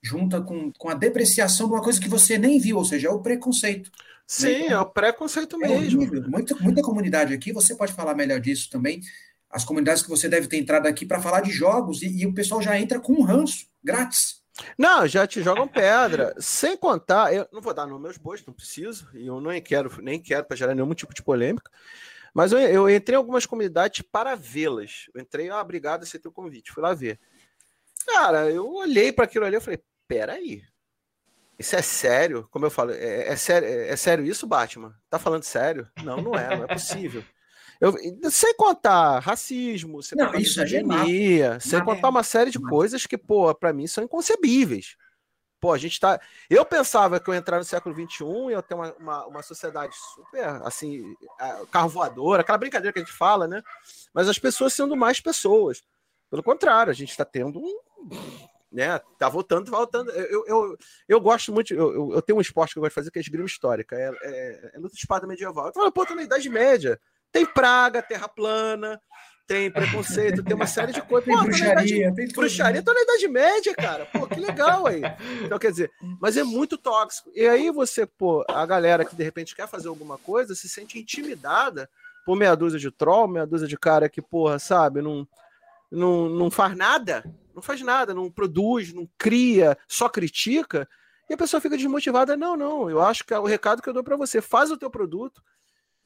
junta com, com a depreciação de uma coisa que você nem viu, ou seja, é o preconceito. Sim, né? é o preconceito é mesmo. Muita, muita comunidade aqui, você pode falar melhor disso também. As comunidades que você deve ter entrado aqui para falar de jogos e, e, o pessoal já entra com um ranço grátis. Não, já te jogam pedra. Sem contar, eu não vou dar nos meus bois, não preciso, e eu nem quero, nem quero para gerar nenhum tipo de polêmica. Mas eu, eu entrei em algumas comunidades para vê-las. Eu entrei, ah, obrigado, aceitei o convite, fui lá ver. Cara, eu olhei para aquilo ali e falei, peraí, isso é sério? Como eu falo, é, é, sério, é, é sério isso, Batman? Tá falando sério? Não, não é, não é possível. Eu, sem contar racismo, sem não, contar isso misoginia, é sem contar uma série de coisas que, pô, para mim são inconcebíveis. Pô, a gente tá. Eu pensava que eu ia entrar no século XXI e eu ter uma, uma, uma sociedade super, assim, carro voador, aquela brincadeira que a gente fala, né? Mas as pessoas sendo mais pessoas. Pelo contrário, a gente está tendo um. Né, tá voltando, voltando. Eu, eu, eu gosto muito, eu, eu tenho um esporte que eu gosto de fazer que é esgrima histórica, é, é, é luta de espada medieval. Eu falo, pô, tô na Idade Média. Tem praga, terra plana, tem preconceito, tem uma série de coisas. Tem bruxaria, idade, tem bruxaria, tô na Idade Média, cara. Pô, que legal aí. Então, quer dizer, mas é muito tóxico. E aí você, pô, a galera que de repente quer fazer alguma coisa se sente intimidada por meia dúzia de troll, meia dúzia de cara que, porra, sabe, não, não, não faz nada, não faz nada, não produz, não cria, só critica. E a pessoa fica desmotivada. Não, não, eu acho que é o recado que eu dou para você. Faz o teu produto,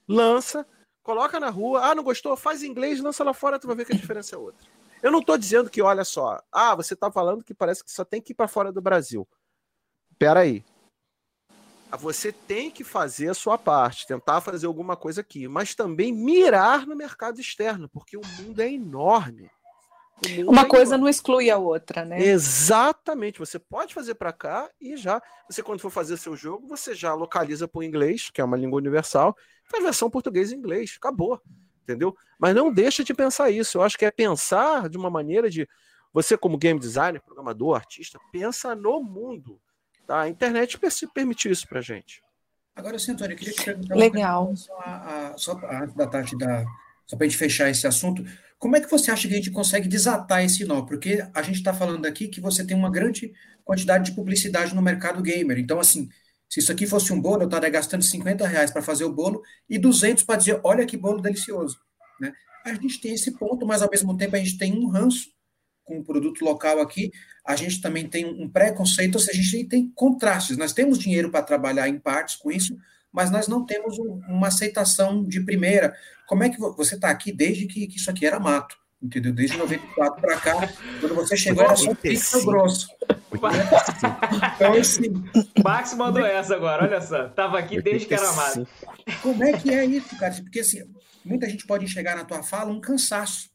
lança, coloca na rua. Ah, não gostou? Faz inglês, lança lá fora, tu vai ver que a diferença é outra. Eu não estou dizendo que, olha só, ah, você está falando que parece que só tem que ir para fora do Brasil. Pera aí. Você tem que fazer a sua parte, tentar fazer alguma coisa aqui, mas também mirar no mercado externo, porque o mundo é enorme. Uma é coisa não exclui a outra, né? Exatamente. Você pode fazer para cá e já. Você, quando for fazer seu jogo, você já localiza para o inglês, que é uma língua universal, faz versão português e inglês, acabou, entendeu? Mas não deixa de pensar isso. Eu acho que é pensar de uma maneira de você como game designer, programador, artista, pensa no mundo. Tá? A internet permite isso pra gente. Agora, sim, Antônio, eu queria te perguntar Legal. A, a, só antes da Tati da, só para a gente fechar esse assunto, como é que você acha que a gente consegue desatar esse nó? Porque a gente está falando aqui que você tem uma grande quantidade de publicidade no mercado gamer. Então, assim, se isso aqui fosse um bolo, eu estaria gastando 50 reais para fazer o bolo e 200 para dizer, olha que bolo delicioso. Né? A gente tem esse ponto, mas ao mesmo tempo a gente tem um ranço com o produto local aqui, a gente também tem um preconceito, ou seja, a gente tem contrastes. Nós temos dinheiro para trabalhar em partes com isso, mas nós não temos um, uma aceitação de primeira. Como é que você está aqui desde que, que isso aqui era mato? entendeu? Desde 94 para cá, quando você chegou, era só pizza grosso. Então, assim. Max mandou essa agora, olha só. Tava aqui desde que era mato. Como é que é isso, cara? Porque assim, muita gente pode enxergar na tua fala um cansaço.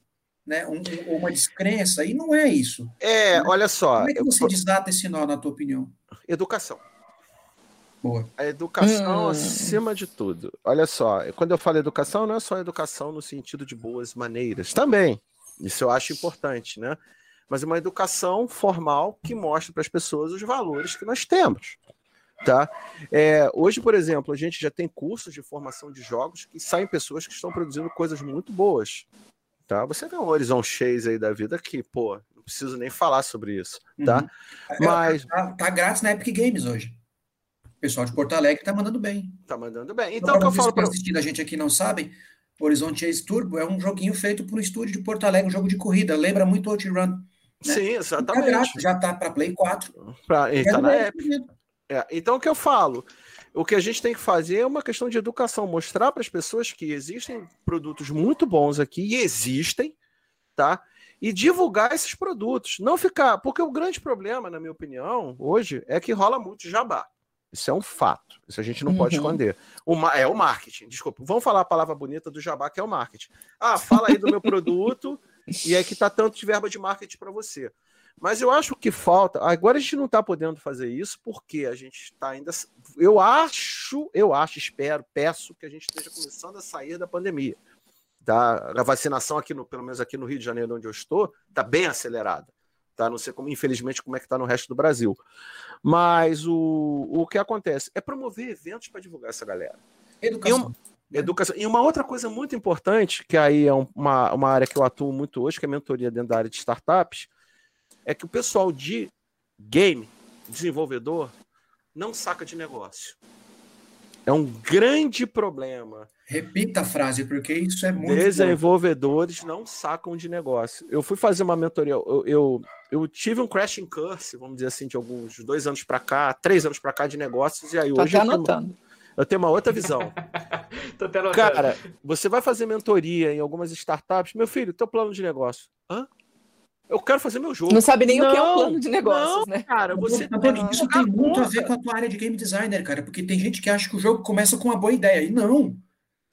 Né, um, uma descrença, e não é isso. É, né? olha só. Como é que você eu... desata esse nó, na tua opinião? Educação. Boa. A educação hum. acima de tudo. Olha só, quando eu falo educação, não é só educação no sentido de boas maneiras. Também, isso eu acho importante, né? Mas é uma educação formal que mostra para as pessoas os valores que nós temos. Tá? É, hoje, por exemplo, a gente já tem cursos de formação de jogos que saem pessoas que estão produzindo coisas muito boas. Tá? Você vê um Horizon Chase aí da vida que, pô, não preciso nem falar sobre isso. Tá? Uhum. Mas... Tá, tá, grátis na Epic Games hoje. Pessoal de Porto Alegre tá mandando bem. Tá mandando bem. Então, então que eu falo para assistindo a gente aqui não sabem, Horizon Chase Turbo é um joguinho feito por um estúdio de Porto Alegre, um jogo de corrida, lembra muito OutRun. Né? Sim, exatamente. Tá já está para Play 4. Pra, tá na Epic. É, então, o que eu falo? O que a gente tem que fazer é uma questão de educação, mostrar para as pessoas que existem produtos muito bons aqui, e existem, tá? E divulgar esses produtos. Não ficar. Porque o grande problema, na minha opinião, hoje, é que rola muito jabá. Isso é um fato. Isso a gente não uhum. pode esconder. O, é o marketing. Desculpa. Vamos falar a palavra bonita do jabá, que é o marketing. Ah, fala aí do meu produto e aí que tá tanto de verba de marketing para você. Mas eu acho que falta. Agora a gente não está podendo fazer isso porque a gente está ainda. Eu acho, eu acho, espero, peço que a gente esteja começando a sair da pandemia. Tá? A vacinação aqui, no, pelo menos aqui no Rio de Janeiro, onde eu estou, está bem acelerada. Tá? Não sei como, infelizmente, como é que está no resto do Brasil. Mas o, o que acontece é promover eventos para divulgar essa galera. Educação. E uma, educação. E uma outra coisa muito importante, que aí é uma, uma área que eu atuo muito hoje, que é mentoria dentro da área de startups, é que o pessoal de game desenvolvedor não saca de negócio. É um grande problema. Repita a frase, porque isso é muito. Desenvolvedores bom. não sacam de negócio. Eu fui fazer uma mentoria, eu, eu, eu tive um crashing curse, vamos dizer assim, de alguns dois anos para cá, três anos para cá de negócios, e aí Tô hoje. Até anotando. Tenho, eu tenho uma outra visão. [laughs] Tô até anotando. Cara, você vai fazer mentoria em algumas startups, meu filho, teu plano de negócio. Hã? Eu quero fazer meu jogo. Não sabe nem não, o que é um plano de negócios, não, né? Cara, você não, isso tem muito a ver com a tua área de game designer, cara, porque tem gente que acha que o jogo começa com uma boa ideia. E não.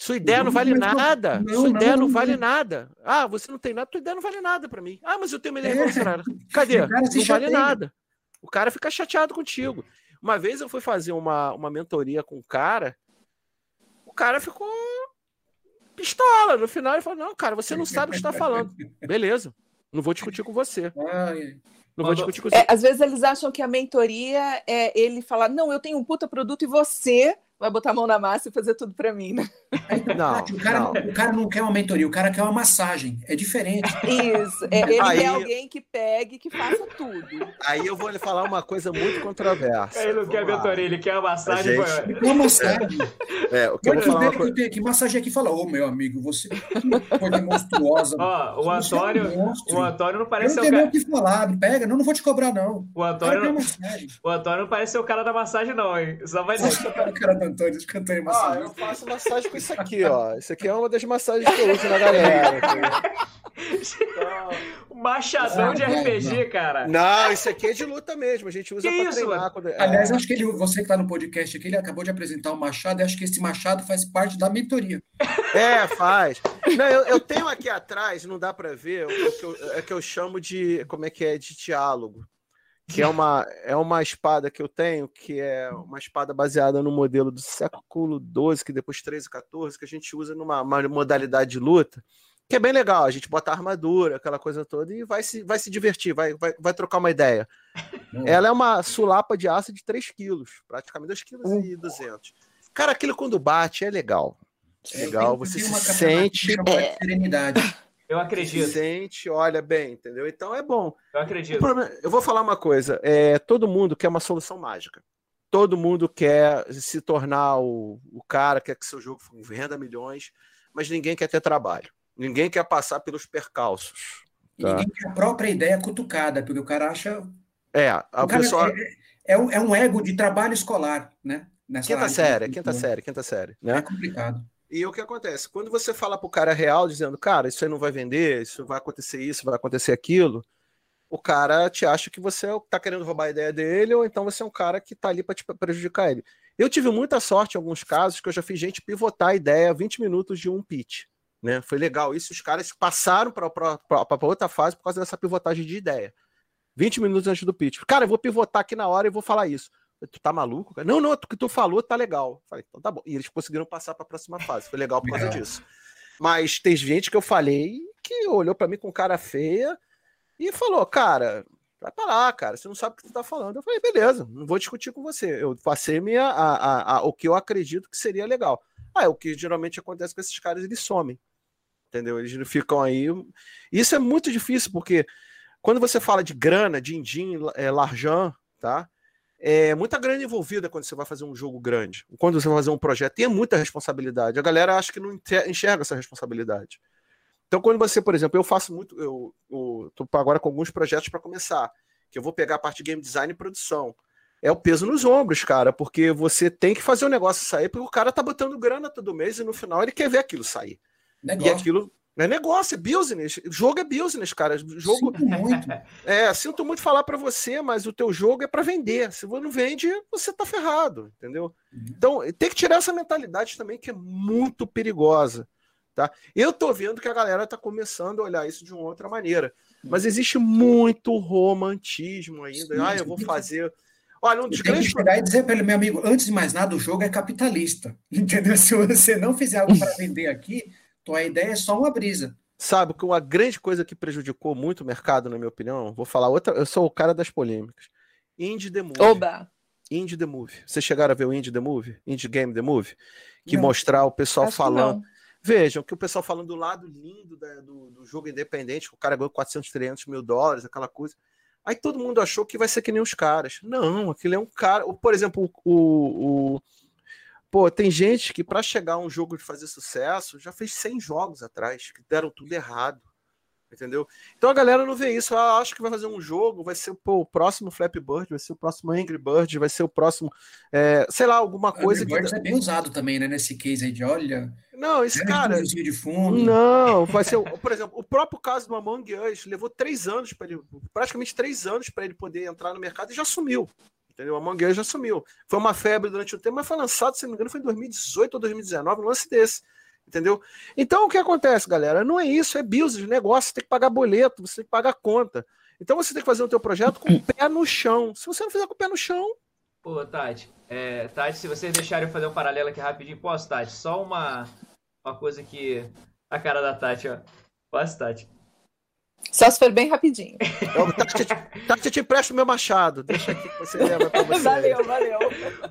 Sua ideia não vale nada. Não, Sua ideia não, vale nada. Ah, você não tem nada, tua ideia não vale nada para mim. Ah, mas eu tenho uma ideia é. Cadê? Não vale nada. O cara fica chateado contigo. Uma vez eu fui fazer uma, uma mentoria com um cara, o cara ficou pistola. No final ele falou: Não, cara, você não sabe o que está falando. Beleza. Não vou discutir com você. Não vou discutir com você. É, às vezes eles acham que a mentoria é ele falar: não, eu tenho um puta produto e você vai botar a mão na massa e fazer tudo para mim, né? [laughs] Não, o, cara, não. o cara não quer uma mentoria, o cara quer uma massagem. É diferente. Isso. É, ele aí, quer alguém que pegue, que faça tudo. Aí eu vou lhe falar uma coisa muito controversa. Ele não quer mentoria, ele quer a massagem. Gente... Uma massagem. É, o que eu vou falar uma coisa... que massagem aqui fala, ô oh, meu amigo, você que coisa monstruosa. Ó, o Antônio, é um o Antônio não parece eu não tenho o que falar, pega, não, não vou te cobrar não. O Antônio, o Antônio não parece ser o cara da massagem não, hein? Só vai cara do Antônio é massagem. Ah, eu faço massagem com isso aqui, ó. Isso aqui é uma das massagens que eu uso na galera. [laughs] Então... Machadão de RPG, cara. Não, isso aqui é de luta mesmo. A gente usa que pra isso, treinar. Quando... É. Aliás, acho que ele, você que tá no podcast aqui, ele acabou de apresentar o Machado e acho que esse Machado faz parte da mentoria. É, faz. Não, eu, eu tenho aqui atrás, não dá para ver, o que eu, é que eu chamo de, como é que é, de diálogo que é uma, é uma espada que eu tenho, que é uma espada baseada no modelo do século XII, que depois 13 e 14, que a gente usa numa modalidade de luta, que é bem legal. A gente bota a armadura, aquela coisa toda, e vai se, vai se divertir, vai, vai, vai trocar uma ideia. Ela é uma sulapa de aço de 3 quilos, praticamente 2 quilos e 200. Cara, aquilo quando bate é legal. É legal, você se sente... É... Serenidade. [laughs] Eu acredito. Se sente, olha bem, entendeu? Então é bom. Eu acredito. Problema, eu vou falar uma coisa: é, todo mundo quer uma solução mágica. Todo mundo quer se tornar o, o cara, quer que seu jogo venda milhões, mas ninguém quer ter trabalho. Ninguém quer passar pelos percalços. Tá? E ninguém quer a própria ideia cutucada, porque o cara acha. É, a pessoa. É, é, é, um ego de trabalho escolar, né? Nessa quinta série, quinta série, quinta série. Né? É complicado. E o que acontece? Quando você fala para o cara real, dizendo, cara, isso aí não vai vender, isso vai acontecer isso, vai acontecer aquilo, o cara te acha que você está querendo roubar a ideia dele, ou então você é um cara que está ali para te prejudicar ele. Eu tive muita sorte em alguns casos que eu já fiz gente pivotar a ideia 20 minutos de um pitch. Né? Foi legal isso, os caras passaram para outra fase por causa dessa pivotagem de ideia. 20 minutos antes do pitch. Cara, eu vou pivotar aqui na hora e vou falar isso. Tu tá maluco? Cara? Não, não, o que tu falou tá legal. Falei, então tá bom. E eles conseguiram passar para a próxima fase. Foi legal por causa [laughs] disso. Mas tem gente que eu falei que olhou para mim com cara feia e falou, cara, vai pra lá, cara, você não sabe o que tu tá falando. Eu falei, beleza, não vou discutir com você. Eu passei minha, a, a, a, o que eu acredito que seria legal. Ah, é o que geralmente acontece com esses caras, eles somem. Entendeu? Eles não ficam aí. Isso é muito difícil, porque quando você fala de grana, din-din, é, larjan, tá? É muita grana envolvida quando você vai fazer um jogo grande, quando você vai fazer um projeto, tem muita responsabilidade. A galera acha que não enxerga essa responsabilidade. Então, quando você, por exemplo, eu faço muito, eu estou agora com alguns projetos para começar, que eu vou pegar a parte de game design e produção. É o peso nos ombros, cara, porque você tem que fazer o negócio sair, porque o cara tá botando grana todo mês e no final ele quer ver aquilo sair. E aquilo é negócio, é business. Jogo é business, cara. Jogo. Sinto muito. [laughs] É, sinto muito falar para você, mas o teu jogo é para vender. Se você não vende, você tá ferrado, entendeu? Uhum. Então, tem que tirar essa mentalidade também que é muito perigosa, tá? Eu tô vendo que a galera tá começando a olhar isso de uma outra maneira, mas existe muito romantismo ainda. Ah, eu vou fazer Olha, um dos grandes... chegar e dizer para ele, meu amigo, antes de mais nada, o jogo é capitalista. [laughs] Entendeu? Se você não fizer algo para [laughs] vender aqui, tua ideia é só uma brisa. Sabe que uma grande coisa que prejudicou muito o mercado, na minha opinião, vou falar outra, eu sou o cara das polêmicas. Indie The Movie. Oba! Indie The Movie. Vocês chegaram a ver o Indie The Movie? Indie Game The Movie? Que não. mostrar o pessoal Acho falando. Vejam, que o pessoal falando do lado lindo da, do, do, jogo independente, que o cara ganhou 400, 300 mil dólares, aquela coisa. Aí todo mundo achou que vai ser que nem os caras. Não, aquele é um cara. Por exemplo, o. o pô, tem gente que para chegar a um jogo de fazer sucesso já fez 100 jogos atrás, que deram tudo errado. Entendeu? Então a galera não vê isso. Ela acha que vai fazer um jogo, vai ser pô, o próximo Flappy Bird, vai ser o próximo Angry Bird, vai ser o próximo. É, sei lá, alguma coisa. Angry que... é bem usado também, né? Nesse case aí de olha. Não, esse cara. De fundo. Não, [laughs] vai ser. por exemplo, o próprio caso do Among Us levou três anos para ele, praticamente três anos para ele poder entrar no mercado e já sumiu. Entendeu? Among Us já sumiu. Foi uma febre durante o tempo, mas foi lançado, se não me engano, foi em 2018 ou 2019, um lance desse. Entendeu? Então o que acontece, galera? Não é isso, é business, negócio, você tem que pagar boleto, você tem que pagar conta. Então você tem que fazer o teu projeto com o [clears throat] pé no chão. Se você não fizer com o pé no chão. Pô, Tati, é, Tati, se vocês deixarem eu fazer um paralelo aqui rapidinho, posso, Tati? Só uma, uma coisa que. A cara da Tati, ó. Posso, Tati? Só se for bem rapidinho. Eu, Tati, Tati, eu te empresto meu machado. Deixa aqui que você leva pra você. valeu, valeu.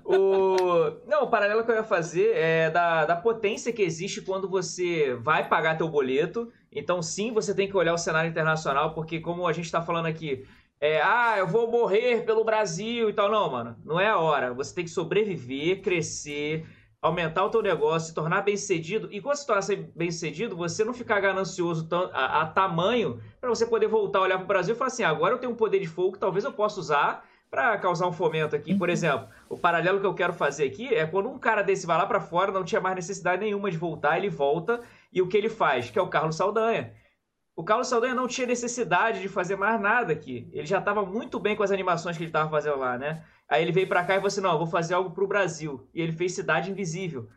O... Não, o paralelo que eu ia fazer é da, da potência que existe quando você vai pagar teu boleto. Então, sim, você tem que olhar o cenário internacional, porque como a gente está falando aqui, é, ah, eu vou morrer pelo Brasil e tal. Não, mano, não é a hora. Você tem que sobreviver, crescer, aumentar o teu negócio, se tornar bem sucedido. E quando se tornar bem sucedido, você não ficar ganancioso a, a tamanho para você poder voltar a olhar para o Brasil e falar assim: agora eu tenho um poder de fogo que talvez eu possa usar para causar um fomento aqui. Por uhum. exemplo, o paralelo que eu quero fazer aqui é quando um cara desse vai lá para fora, não tinha mais necessidade nenhuma de voltar, ele volta e o que ele faz? Que é o Carlos Saldanha. O Carlos Saldanha não tinha necessidade de fazer mais nada aqui. Ele já estava muito bem com as animações que ele estava fazendo lá, né? Aí ele veio para cá e falou assim: não, vou fazer algo pro Brasil. E ele fez Cidade Invisível,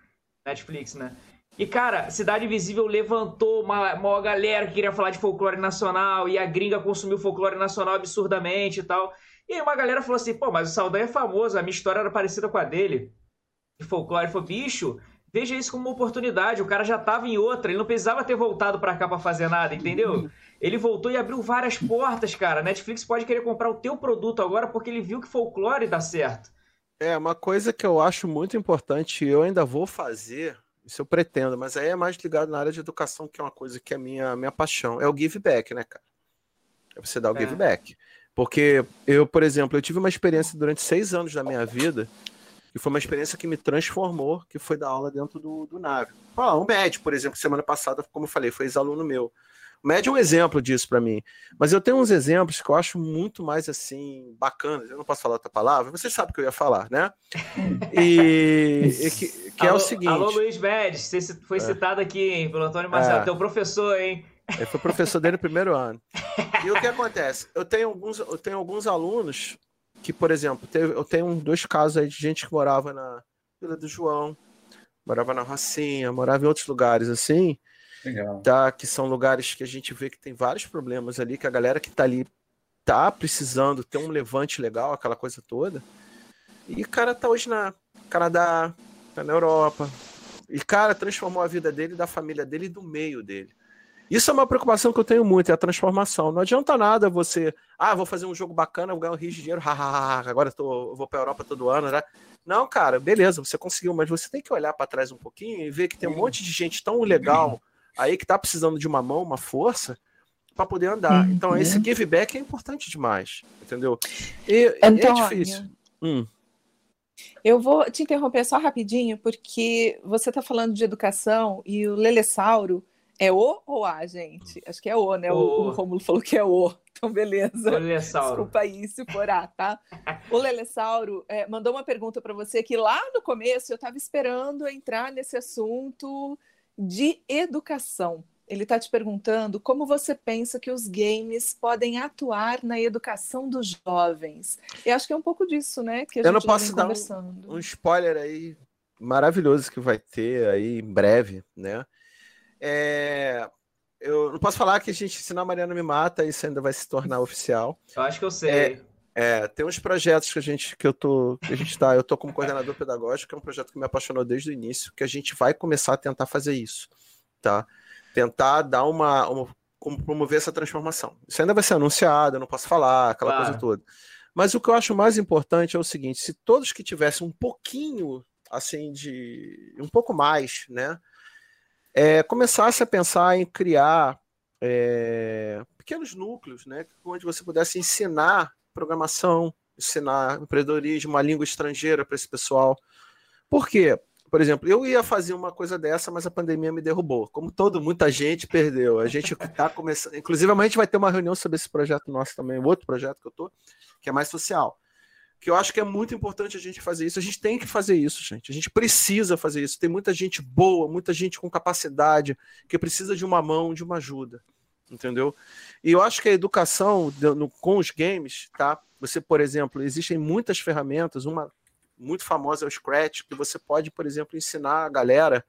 Netflix, né? E, cara, Cidade Invisível levantou uma, uma galera que queria falar de folclore nacional e a gringa consumiu folclore nacional absurdamente e tal. E aí uma galera falou assim: pô, mas o Saldanha é famoso, a minha história era parecida com a dele. De folclore. Foi, bicho, veja isso como uma oportunidade. O cara já tava em outra, ele não precisava ter voltado para cá para fazer nada, entendeu? [laughs] Ele voltou e abriu várias portas, cara. Netflix pode querer comprar o teu produto agora porque ele viu que folclore dá certo. É, uma coisa que eu acho muito importante, eu ainda vou fazer, isso eu pretendo, mas aí é mais ligado na área de educação, que é uma coisa que é minha minha paixão, é o give back, né, cara? É você dar o é. give back. Porque eu, por exemplo, eu tive uma experiência durante seis anos da minha vida, que foi uma experiência que me transformou, que foi dar aula dentro do, do nave. Ah, o MED, por exemplo, semana passada, como eu falei, foi ex-aluno meu. O MED é um exemplo disso para mim. Mas eu tenho uns exemplos que eu acho muito mais assim bacanas. Eu não posso falar outra palavra, você sabe o que eu ia falar, né? [laughs] E, e que, que alô, é o seguinte. Alô, Luiz Médici, você foi é. citado aqui, hein, pelo Antônio Marcelo, é. teu professor, hein? Eu fui professor dele no primeiro ano. E o que acontece? Eu tenho alguns, eu tenho alguns alunos que, por exemplo, teve, eu tenho dois casos aí de gente que morava na Vila do João, morava na Rocinha, morava em outros lugares assim. Legal. Tá, que são lugares que a gente vê que tem vários problemas ali, que a galera que tá ali tá precisando ter um levante legal, aquela coisa toda. E o cara tá hoje na Canadá, tá na Europa. E cara transformou a vida dele, da família dele e do meio dele. Isso é uma preocupação que eu tenho muito, é a transformação. Não adianta nada você, ah, vou fazer um jogo bacana, vou ganhar um rio de dinheiro, agora eu, tô, eu vou pra Europa todo ano, né? Não, cara, beleza, você conseguiu, mas você tem que olhar para trás um pouquinho e ver que tem um monte de gente tão legal aí que tá precisando de uma mão, uma força, para poder andar. Uhum. Então, esse give back é importante demais, entendeu? E, é difícil. Hum. Eu vou te interromper só rapidinho, porque você está falando de educação e o Lelessauro é o ou a, gente? Acho que é o, né? O, o, Romulo falou que é o. Então, beleza. O Lelessauro. Desculpa aí se for A, tá? [laughs] O Lelessauro é, mandou uma pergunta para você que lá no começo eu estava esperando entrar nesse assunto de educação. Ele está te perguntando como você pensa que os games podem atuar na educação dos jovens. Eu acho que é um pouco disso, né? Que a Eu não posso dar um, um, spoiler aí maravilhoso que vai ter aí em breve, né? É... Eu não posso falar que a gente, senão a Mariana me mata, isso ainda vai se tornar oficial. Eu acho que eu sei. É... É, tem uns projetos que a gente que eu tô, que a gente tá, eu tô como coordenador pedagógico, que é um projeto que me apaixonou desde o início, que a gente vai começar a tentar fazer isso, tá? Tentar dar uma, uma promover essa transformação. Isso ainda vai ser anunciado, eu não posso falar, aquela claro. coisa toda. Mas o que eu acho mais importante é o seguinte: se todos que tivessem um pouquinho assim de um pouco mais, né, é, começasse a pensar em criar é, pequenos núcleos, né, onde você pudesse ensinar programação, ensinar empreendedorismo, uma língua estrangeira para esse pessoal. Por quê? Por exemplo, eu ia fazer uma coisa dessa, mas a pandemia me derrubou. Como todo, muita gente perdeu. A gente [laughs] está começando. Inclusive, a gente vai ter uma reunião sobre esse projeto nosso também, outro projeto que eu tô, que é mais social. Que eu acho que é muito importante a gente fazer isso. A gente tem que fazer isso, gente. A gente precisa fazer isso. Tem muita gente boa, muita gente com capacidade, que precisa de uma mão, de uma ajuda. Entendeu? E eu acho que a educação no, com os games, tá? Você, por exemplo, existem muitas ferramentas, uma muito famosa é o Scratch, que você pode, por exemplo, ensinar a galera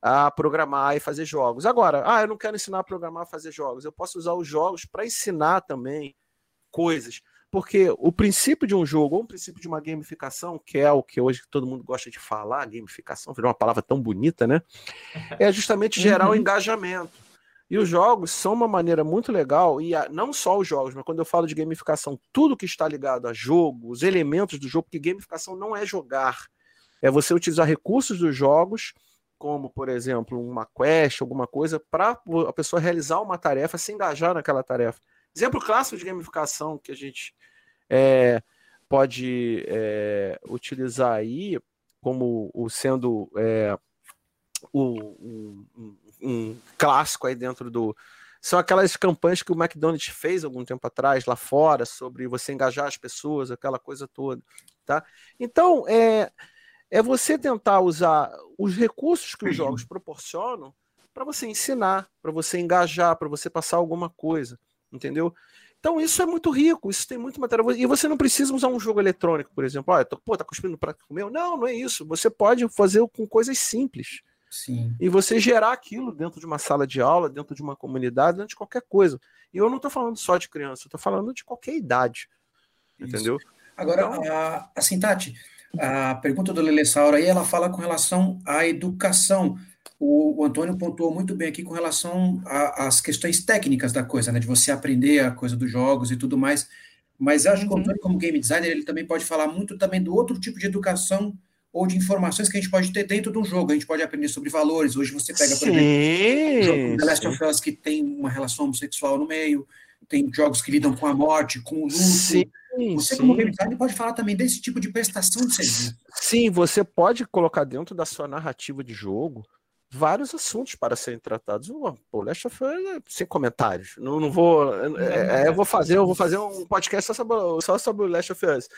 a programar e fazer jogos. Agora, ah, eu não quero ensinar a programar a fazer jogos. Eu posso usar os jogos para ensinar também coisas. Porque o princípio de um jogo, ou o princípio de uma gamificação, que é o que hoje todo mundo gosta de falar, gamificação, virou uma palavra tão bonita, né? É justamente gerar o uhum. um engajamento. E os jogos são uma maneira muito legal, e a, não só os jogos, mas quando eu falo de gamificação, tudo que está ligado a jogo, os elementos do jogo, porque gamificação não é jogar, é você utilizar recursos dos jogos, como, por exemplo, uma quest, alguma coisa, para a pessoa realizar uma tarefa, se engajar naquela tarefa. Exemplo clássico de gamificação que a gente é, pode é, utilizar aí como o sendo é, o, um, um clássico aí dentro do. São aquelas campanhas que o McDonald's fez algum tempo atrás lá fora sobre você engajar as pessoas, aquela coisa toda, tá? Então é é você tentar usar os recursos que os jogos proporcionam para você ensinar, para você engajar, para você passar alguma coisa, entendeu? Então isso é muito rico, isso tem muito material. E você não precisa usar um jogo eletrônico, por exemplo. Olha, tô, pô, tá cuspindo para meu? Não, não é isso. Você pode fazer com coisas simples. Sim. E você gerar aquilo dentro de uma sala de aula, dentro de uma comunidade, dentro de qualquer coisa. E eu não estou falando só de criança, eu estou falando de qualquer idade. Isso. Entendeu? Agora, então, a, assim, Tati, a pergunta do Lele Saura aí, ela fala com relação à educação. O, o Antônio pontuou muito bem aqui com relação às questões técnicas da coisa, né? De você aprender a coisa dos jogos e tudo mais. Mas eu acho uhum. que o uhum. Antônio, como game designer, ele também pode falar muito também do outro tipo de educação ou de informações que a gente pode ter dentro de um jogo. A gente pode aprender sobre valores. Hoje você pega, por sim, exemplo, um jogo The Last of Us que tem uma relação homossexual no meio, tem jogos que lidam com a morte, com o luto. Sim, você, sim. como game designer, pode falar também desse tipo de prestação de serviço. Sim, você pode colocar dentro da sua narrativa de jogo vários assuntos para serem tratados. O Last of Us, é sem comentários. Não, não vou. É, é, eu vou fazer, eu vou fazer um podcast só sobre, só sobre o Last of Us.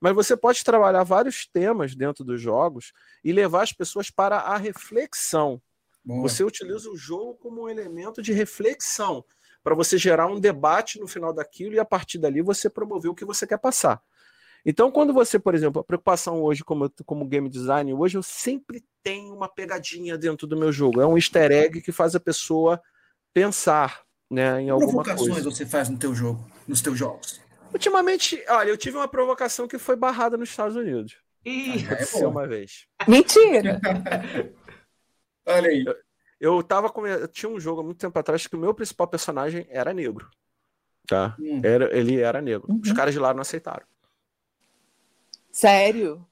Mas você pode trabalhar vários temas dentro dos jogos e levar as pessoas para a reflexão. Você utiliza o jogo como um elemento de reflexão, para você gerar um debate no final daquilo e a partir dali você promover o que você quer passar. Então, quando você, por exemplo, a preocupação hoje como, como game design, hoje eu sempre tenho uma pegadinha dentro do meu jogo. É um easter egg que faz a pessoa pensar né, em alguma coisa. provocações você faz no teu jogo, nos teus jogos? Ultimamente, olha, eu tive uma provocação que foi barrada nos Estados Unidos. Ih, aconteceu é uma vez. Mentira! [laughs] olha aí. Eu, eu tava com. Eu tinha um jogo há muito tempo atrás que o meu principal personagem era negro. Tá? Hum. Era, ele era negro. Uhum. Os caras de lá não aceitaram. Sério?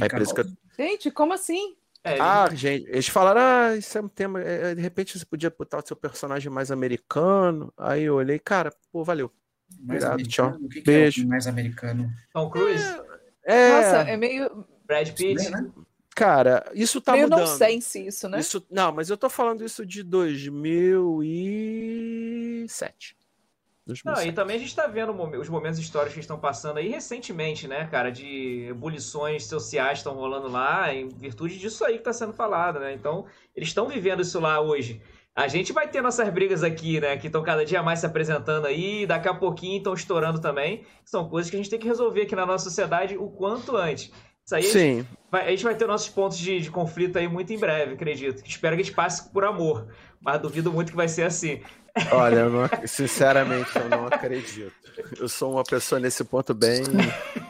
É por isso que eu... Gente, como assim? É, ah, gente, eles falaram, ah, isso é um tema. É, de repente você podia botar o seu personagem mais americano. Aí eu olhei, cara, pô, valeu. Mais Obrigado, tchau. Que Beijo. Que é mais americano? Tom Cruise? É... Nossa, é meio. Brad Pitt? né? Cara, isso tá meio mudando. nonsense isso, né? Isso, não, mas eu tô falando isso de 2007. 2007. Não, e também a gente tá vendo os momentos históricos que estão passando aí recentemente, né, cara, de ebulições sociais estão rolando lá em virtude disso aí que tá sendo falado, né? Então, eles estão vivendo isso lá hoje. A gente vai ter nossas brigas aqui, né? Que estão cada dia mais se apresentando aí, daqui a pouquinho estão estourando também. São coisas que a gente tem que resolver aqui na nossa sociedade o quanto antes. Isso aí Sim. A, gente vai, a gente vai ter nossos pontos de, de, conflito aí muito em breve, acredito. Espero que a gente passe por amor, mas duvido muito que vai ser assim. Olha, eu não, [laughs] sinceramente, eu não acredito. Eu sou uma pessoa nesse ponto bem.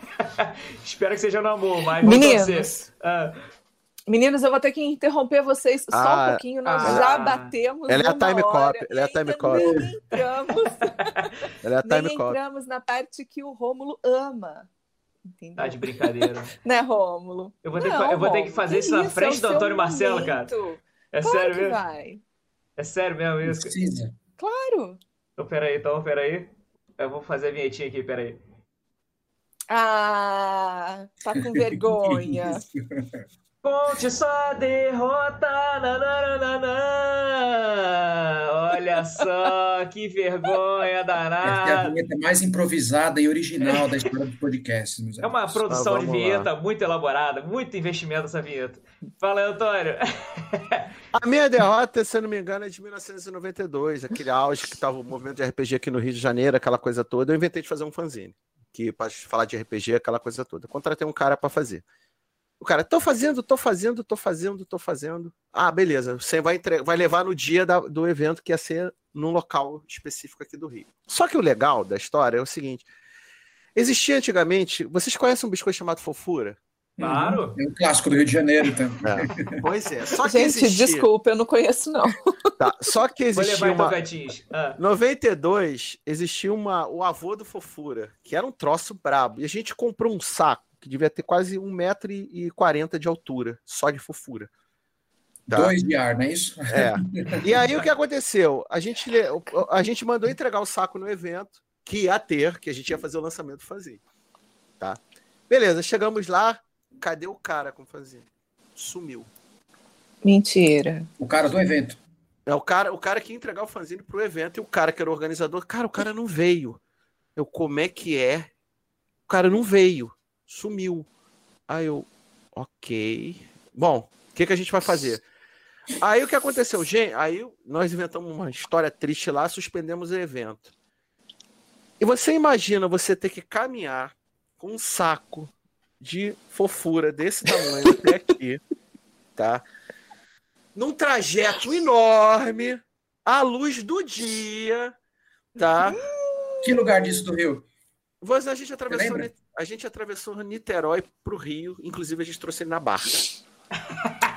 [laughs] Espero que seja no amor, mas Meninos, Meninos, eu vou ter que interromper vocês só ah, um pouquinho. Nós ah, já batemos. Ela é a time cop. Ela é a time cop. Nem entramos. [laughs] Ela é a time nem cop. entramos na parte que o Rômulo ama. Entendeu? Tá de brincadeira. [laughs] né, Rômulo? Eu vou ter, Não, que, eu vou ter que fazer isso na frente é do Antônio Marcelo, cara. É claro sério mesmo? Vai. É sério mesmo isso? Precisa. claro. Então, peraí, então, peraí. Eu vou fazer a vinhetinha aqui, peraí. Ah, tá com [laughs] vergonha. Conte sua derrota. Nananana. Olha só, que vergonha Essa é a danada. vinheta mais improvisada e original da história do podcast, meus É uma produção Ah, de vinheta muito elaborada, muito investimento nessa vinheta. Fala aí, Antônio. A minha derrota, se eu não me engano, é de 1992, aquele auge que tava o movimento de RPG aqui no Rio de Janeiro, aquela coisa toda. Eu inventei de fazer um fanzine, que para falar de RPG, aquela coisa toda. Eu contratei um cara para fazer. O cara, tô fazendo, tô fazendo, tô fazendo, tô fazendo. Ah, beleza. Você vai, entre... vai levar no dia da- do evento que ia ser num local específico aqui do Rio. Só que o legal da história é o seguinte: existia antigamente. Vocês conhecem um biscoito chamado Fofura? Claro. É um clássico do Rio de Janeiro, [laughs] então. Pois é. Só que Gente, existia, desculpa, eu não conheço, não. tá, só que Vou existia uma. Tocantins. Ah, 92 existia uma, o avô do Fofura, que era um troço brabo. E a gente comprou um saco que devia ter quase 1,40m de altura, só de fofura. Tá. Dois de ar, não é isso? É. E aí o que aconteceu? A gente, a gente mandou entregar o saco no evento, que ia ter, que a gente ia fazer o lançamento do fanzine. Tá? Beleza, chegamos lá. Cadê o cara com o fanzine? Sumiu. Mentira. O cara do evento. É o cara, o cara que ia entregar o fanzine pro evento e o cara que era o organizador, cara, o cara não veio. Eu, como é que é? O cara não veio, sumiu. Aí eu, ok. Bom, o que, que a gente vai fazer? Aí o que aconteceu, gente? Aí nós inventamos uma história triste lá, suspendemos o evento. E você imagina você ter que caminhar com um saco de fofura desse tamanho até aqui, [laughs] tá? Num trajeto enorme, à luz do dia, tá? Que lugar disso do Rio? Você, a, gente atravessou, a gente atravessou Niterói pro Rio, inclusive a gente trouxe ele na barca. [laughs]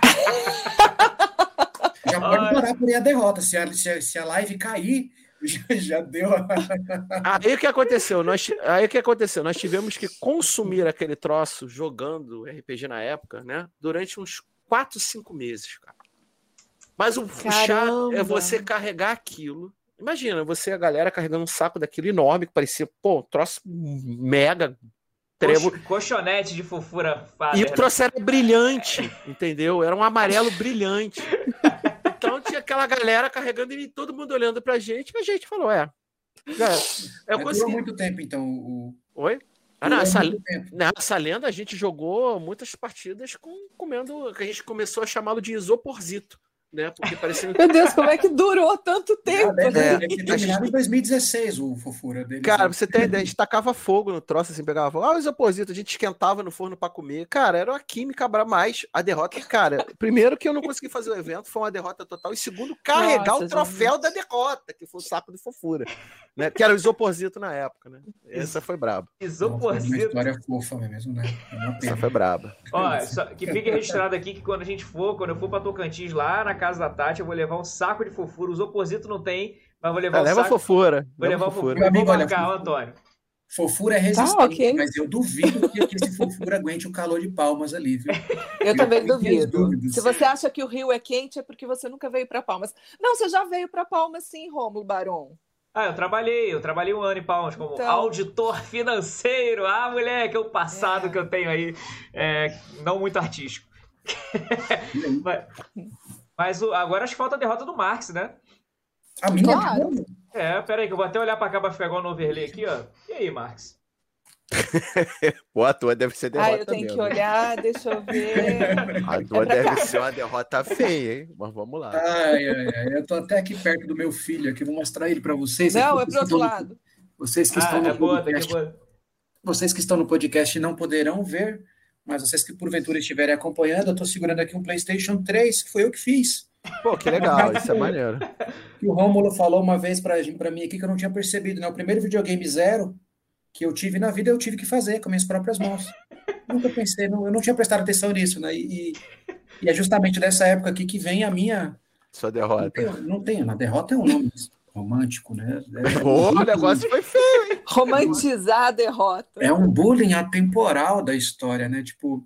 Já pode parar por aí a derrota. Se a, se a, se a live cair, [laughs] já, já deu. a- [laughs] Aí o que aconteceu? Nós, aí o que aconteceu? Nós tivemos que consumir aquele troço jogando RPG na época, né? Durante uns 4, 5 meses, cara. Mas o chato é você carregar aquilo. Imagina, você, a galera, carregando um saco daquilo enorme, que parecia, pô, um troço mega trevo. Colchonete de fofura E father. o troço era brilhante, entendeu? Era um amarelo brilhante. Então tinha aquela galera carregando e todo mundo olhando pra gente, e a gente falou, é. é, eu Mas Durou consegui. muito tempo, então. O, Oi? Ah, não, essa, nessa lenda a gente jogou muitas partidas com comendo, que a gente começou a chamá-lo de isoporzito, né? Porque parecia. Meu Deus, como é que durou tanto tempo? É, a terminado gente- em 2016 o fofura dele. Cara, pra você ter ideia, a gente tacava fogo no troço, assim, pegava fogo. Ah, o isoporzito, a gente esquentava no forno pra comer. Cara, era uma química braba mais. A derrota, cara, primeiro que eu não consegui fazer o evento, foi uma derrota total. E segundo, carregar Nossa, o troféu da derrota, que foi o saco de fofura. Né? Que era o isoporzito na época, né? Essa foi braba. Uma Isoporzito. história fofa mesmo, né? É uma Essa foi braba. Ó, só que fique registrado aqui que quando a gente for, quando eu for pra Tocantins lá na casa da Tati, eu vou levar um saco de fofura. Os opositos não tem, mas vou levar É, um leva saco. fofura. Vou leva levar o fofura. fofura. Meu Vou amigo, olha, marcar, fofura. Antônio. Fofura é resistente, Tá, ok. mas eu duvido que, esse fofura aguente o calor de palmas ali, viu? Eu também tenho minhas duvido. Se você acha que o Rio é quente, é porque você nunca veio para Palmas. Não, você já veio para Palmas, sim, Rômulo Baron. Ah, eu trabalhei, eu trabalhei um ano em Palmas como Então. auditor financeiro. Ah, moleque, é o passado É. que eu tenho aí, é, não muito artístico. [laughs] mas mas o- agora acho que falta a derrota do Marx, né? A minha Claro. É, pera aí que eu vou até olhar pra cá pra ficar igual no overlay aqui, ó. E aí, Marx? Pô, a tua deve ser derrota Ah, eu tenho mesmo. que olhar, deixa eu ver. A tua É pra deve cá. ser uma derrota feia, hein? Mas vamos lá. Ai, ai, ai. Eu tô até aqui perto do meu filho aqui, vou mostrar ele para vocês. Não, Aqui, é pro outro estão no- lado. Vocês que Ah, estão no é boa, tá aqui, podcast, boa. vocês que estão no podcast não poderão ver, mas vocês que porventura estiverem acompanhando, eu estou segurando aqui um PlayStation 3, que foi eu que fiz. Pô, que legal, isso é [laughs] maneiro. Que o Rômulo falou uma vez para mim aqui que eu não tinha percebido, né? O primeiro videogame zero que eu tive na vida, eu tive que fazer com minhas próprias mãos. [laughs] Nunca pensei, não- eu não tinha prestado atenção nisso, né? E, e é justamente dessa época aqui que vem a minha. Sua Não derrota. tenho, não tenho na derrota é um nome romântico, né? É, Pô, o negócio foi feio. Romantizar a derrota. é um bullying atemporal da história, né? Tipo,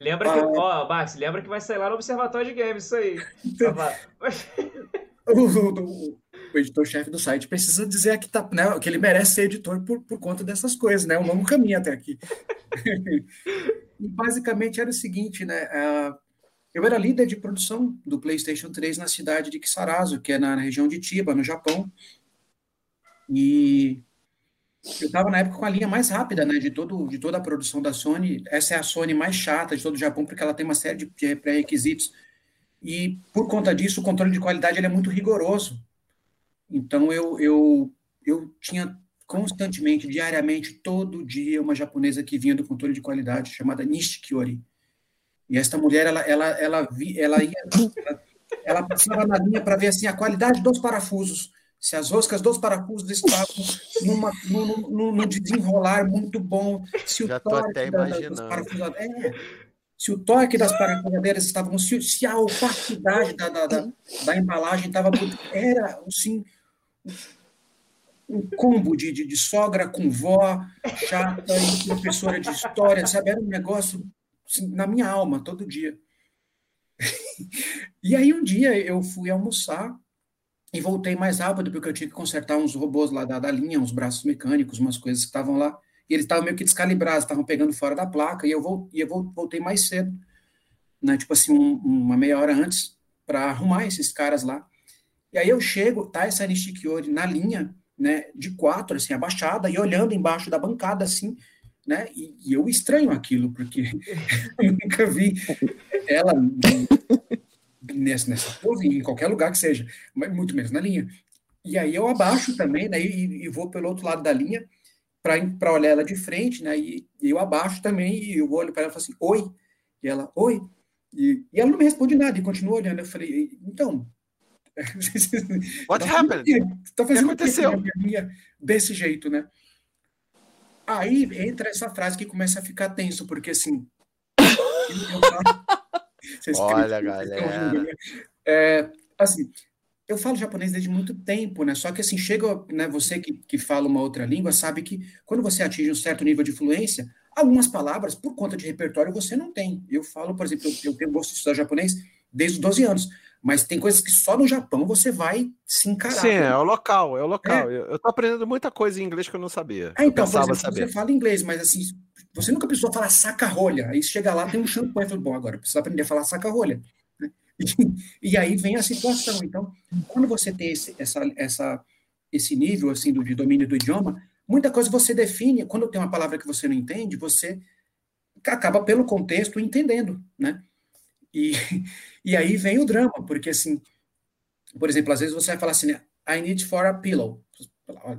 Lembra que, Ah. ó, Max, lembra que vai sair lá no Observatório de Games, isso aí. [laughs] O, o- o editor-chefe do site precisa dizer que, tá, né, que ele merece ser editor por, por conta dessas coisas, né? Um longo caminho até aqui. [laughs] e basicamente era o seguinte, né? Uh, eu era líder de produção do PlayStation 3 na cidade de Kisarazu, que é na região de Chiba, no Japão. E eu estava na época com a linha mais rápida, né, de, todo, de toda a produção da Sony. Essa é a Sony mais chata de todo o Japão, porque ela tem uma série de pré-requisitos. E, por conta disso, o controle de qualidade é muito rigoroso. Então, eu, eu, eu tinha constantemente, diariamente, todo dia, uma japonesa que vinha do controle de qualidade, chamada Nishikiori. E esta mulher, ela, ela, ela, ela ia... Ela, ela passava na linha para ver assim, a qualidade dos parafusos se as roscas dos parafusos estavam numa, no, desenrolar muito bom, se o Já torque da, das é, se o torque das parafusadeiras estavam, se, se a opacidade da, da, da, da embalagem estava era assim um combo de, de, de, sogra com vó chata e professora de história, sabe? Era um negócio assim, na minha alma todo dia. [laughs] e aí um dia eu fui almoçar e voltei mais rápido, porque eu tinha que consertar uns robôs lá da, da linha, uns braços mecânicos, umas coisas que estavam lá, e eles estavam meio que descalibrados, estavam pegando fora da placa, e eu, vol, e eu voltei mais cedo, né, tipo assim, um, uma meia hora antes, para arrumar esses caras lá. E aí eu chego, tá essa Nishikiori na linha, né, de quatro, assim, abaixada, e olhando embaixo da bancada, assim, né, e, e eu estranho aquilo, porque [laughs] eu nunca vi ela nessa, nessa pose, em qualquer lugar que seja, mas muito menos na linha. E aí eu abaixo também, né, e, e vou pelo outro lado da linha para olhar ela de frente, né, e, e, eu abaixo também, e eu olho para ela e falo assim, oi, e ela, oi, e, e ela não me responde nada, e continua olhando, eu falei, então... What [laughs] happened? Tá fazendo o que aconteceu? Minha, desse jeito, né? Aí entra essa frase que começa a ficar tenso, porque assim... [laughs] Olha, galera. Né? É, assim, eu falo japonês desde muito tempo, né? Só que assim, chega, né, você que, que fala uma outra língua, sabe que quando você atinge um certo nível de fluência, algumas palavras, por conta de repertório, você não tem. Eu falo, por exemplo, eu, eu tenho gosto de estudar japonês desde os 12 anos, mas tem coisas que só no Japão você vai se encarar. Sim, é o local, é o local. É. Eu, tô aprendendo muita coisa em inglês que eu não sabia. Ah, então, por exemplo, saber. você fala inglês, mas assim, você nunca precisou falar saca-rolha. Aí chega lá, tem um shampoo e fala, bom, agora precisa aprender a falar saca-rolha. Né? [laughs] E, e, aí vem a situação. Então, quando você tem esse, essa, essa, esse nível assim do, de domínio do idioma, muita coisa você define. Quando tem uma palavra que você não entende, você acaba pelo contexto entendendo, né? E, [laughs] e aí vem o drama, porque assim, por exemplo, às vezes você vai falar assim, I need for a pillow.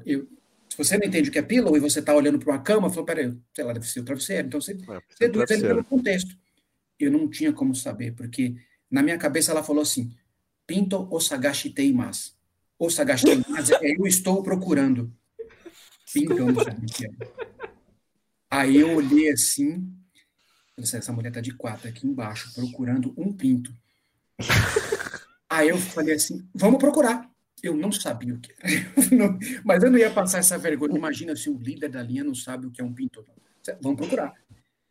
Eu, se você não entende o que é pillow e você está olhando para uma cama, falou, peraí, sei lá, deve ser o travesseiro. Então você é, deduz ele pelo contexto. Eu não tinha como saber, porque na minha cabeça ela falou assim, pinto osagashitei mas. Osagashitei mas é eu estou procurando. Pinto, o. Aí eu olhei assim, essa mulher tá de quatro aqui embaixo, procurando um pinto. Aí eu falei assim, vamos procurar. Eu não sabia o que era. Mas eu não ia passar essa vergonha. Imagina se o líder da linha não sabe o que é um pintor. Vamos procurar.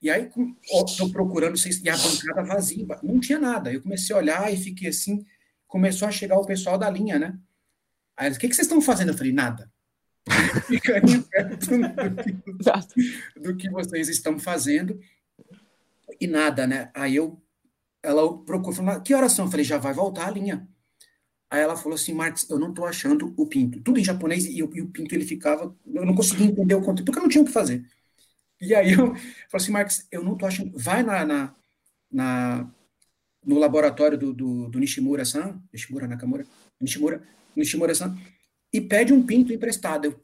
E aí, estou procurando, e a bancada vazia, não tinha nada. Eu comecei a olhar e fiquei assim, começou a chegar o pessoal da linha, né? Aí eles, o que, que vocês estão fazendo? Eu falei, nada. [laughs] Ficaria perto do [laughs] que, do que vocês estão fazendo. E nada, né? Aí eu, ela procurou, falou, que horas são? Eu falei, já vai voltar a linha. Aí ela falou assim, Marcos, eu não estou achando o pinto. Tudo em japonês, e, e, o pinto ele ficava. Eu não conseguia entender o conteúdo, porque eu não tinha o que fazer. E aí eu falei assim, Marcos, eu não estou achando. Vai na, na, na, no laboratório do, do, do Nishimura-san, Nishimura Nakamura, Nishimura, Nishimura-san, e pede um pinto emprestado.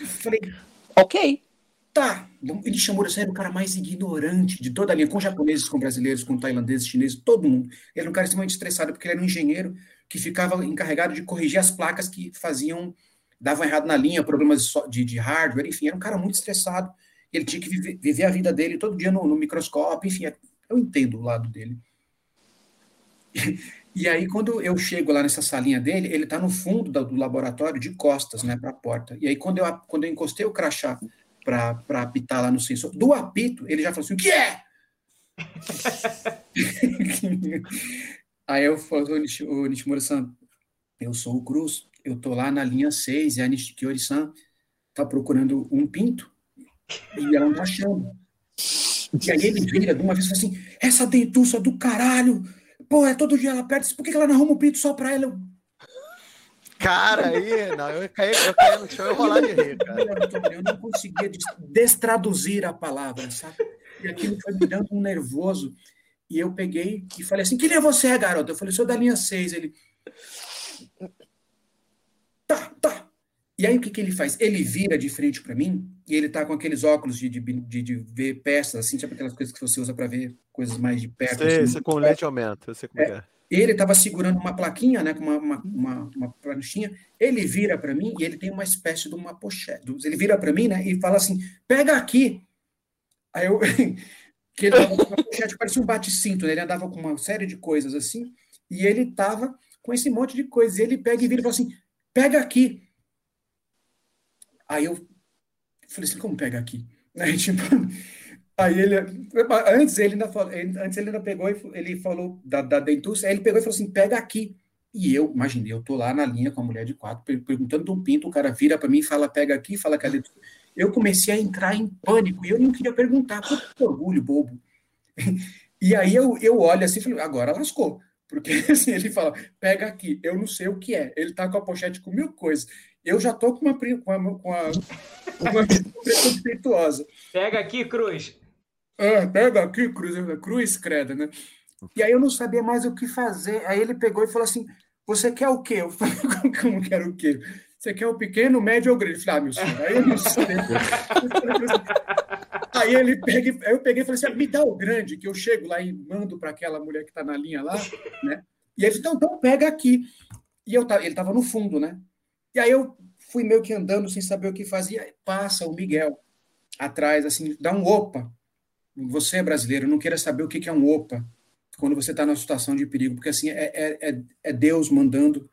Eu falei, ok. Tá, ele chamou de o cara mais ignorante de toda a linha, com japoneses, com brasileiros, com tailandeses, chineses, todo mundo. Ele era um cara extremamente estressado, porque ele era um engenheiro que ficava encarregado de corrigir as placas que faziam, davam errado na linha, problemas de, de hardware, enfim, era um cara muito estressado. Ele tinha que viver, viver a vida dele todo dia no, no microscópio, enfim, eu entendo o lado dele. [laughs] E, aí, quando eu chego lá nessa salinha dele, ele está no fundo do, do laboratório, de costas, né, para a porta. E aí, quando eu, quando eu encostei o crachá para apitar lá no sensor. Do apito, ele já falou assim: o que é? [laughs] Aí eu falo, o Nishimura-san, eu sou o Cruz, eu tô lá na linha 6 e a Nishikiori-san tá procurando um pinto e ela não tá achando. E aí ele vira de uma vez e fala assim, essa dentuça do caralho, pô, é todo dia ela perde, por que ela não arruma um pinto só pra ela? Cara, aí, não, eu caí, eu caí no chão e rolar de rir, cara. Eu não conseguia destraduzir a palavra, sabe? E aquilo foi me dando um nervoso. E eu peguei e falei assim: quem é você, garota? Eu falei: sou da linha 6. Ele. Tá, tá. E aí o que, que ele faz? Ele vira de frente para mim e ele tá com aqueles óculos de, de, de, de ver peças, assim, tipo aquelas coisas que você usa para ver coisas mais de perto. Sei, assim, você com lente aumenta, eu sei como é. é. Ele estava segurando uma plaquinha, né, com uma, uma, uma, uma pranchinha. Ele vira para mim e ele tem uma espécie de uma pochete. Ele vira para mim, né, e fala assim: pega aqui. Aí eu. [laughs] que ele com uma pochete, parecia um bate-cinto, né? Ele andava com uma série de coisas assim, e ele tava com esse monte de coisas. E ele pega e vira e fala assim: pega aqui. Aí eu falei assim: como pega aqui? [laughs] Aí, tipo, Aí ele, antes ele ainda falou, antes ele ainda pegou e ele falou da, da dentuça, aí ele pegou e falou assim, pega aqui. E eu, imaginei, eu tô lá na linha com a mulher de quatro, perguntando um pinto, o cara vira para mim e fala, pega aqui, fala que a dentuça. Eu comecei a entrar em pânico e eu não queria perguntar, que orgulho bobo. [laughs] E aí eu, eu olho assim e falei, agora lascou. Porque [laughs] assim, ele fala, pega aqui, eu não sei o que é. Ele tá com a pochete com mil coisas. Eu já tô com uma, com uma, com uma, uma preconceituosa. Pega aqui, Cruz. Ah, pega aqui, cruz, cruz, credo, né? E aí eu não sabia mais o que fazer. Aí ele pegou e falou assim: Você quer o quê? Eu falei: [laughs] Como quero o quê? Você quer o pequeno, o médio ou o grande? Eu falei: Ah, meu senhor, aí eu não sei. [laughs] aí ele pega, aí eu peguei e falei assim: Me dá o grande, que eu chego lá e mando para aquela mulher que está na linha lá, né? E ele disse: Então, então pega aqui. E eu, ele estava no fundo, né? E aí eu fui meio que andando sem saber o que fazia. Passa o Miguel atrás, assim, dá um opa você é brasileiro, não queira saber o que é um OPA quando você está numa situação de perigo, porque assim é, é, é, é Deus mandando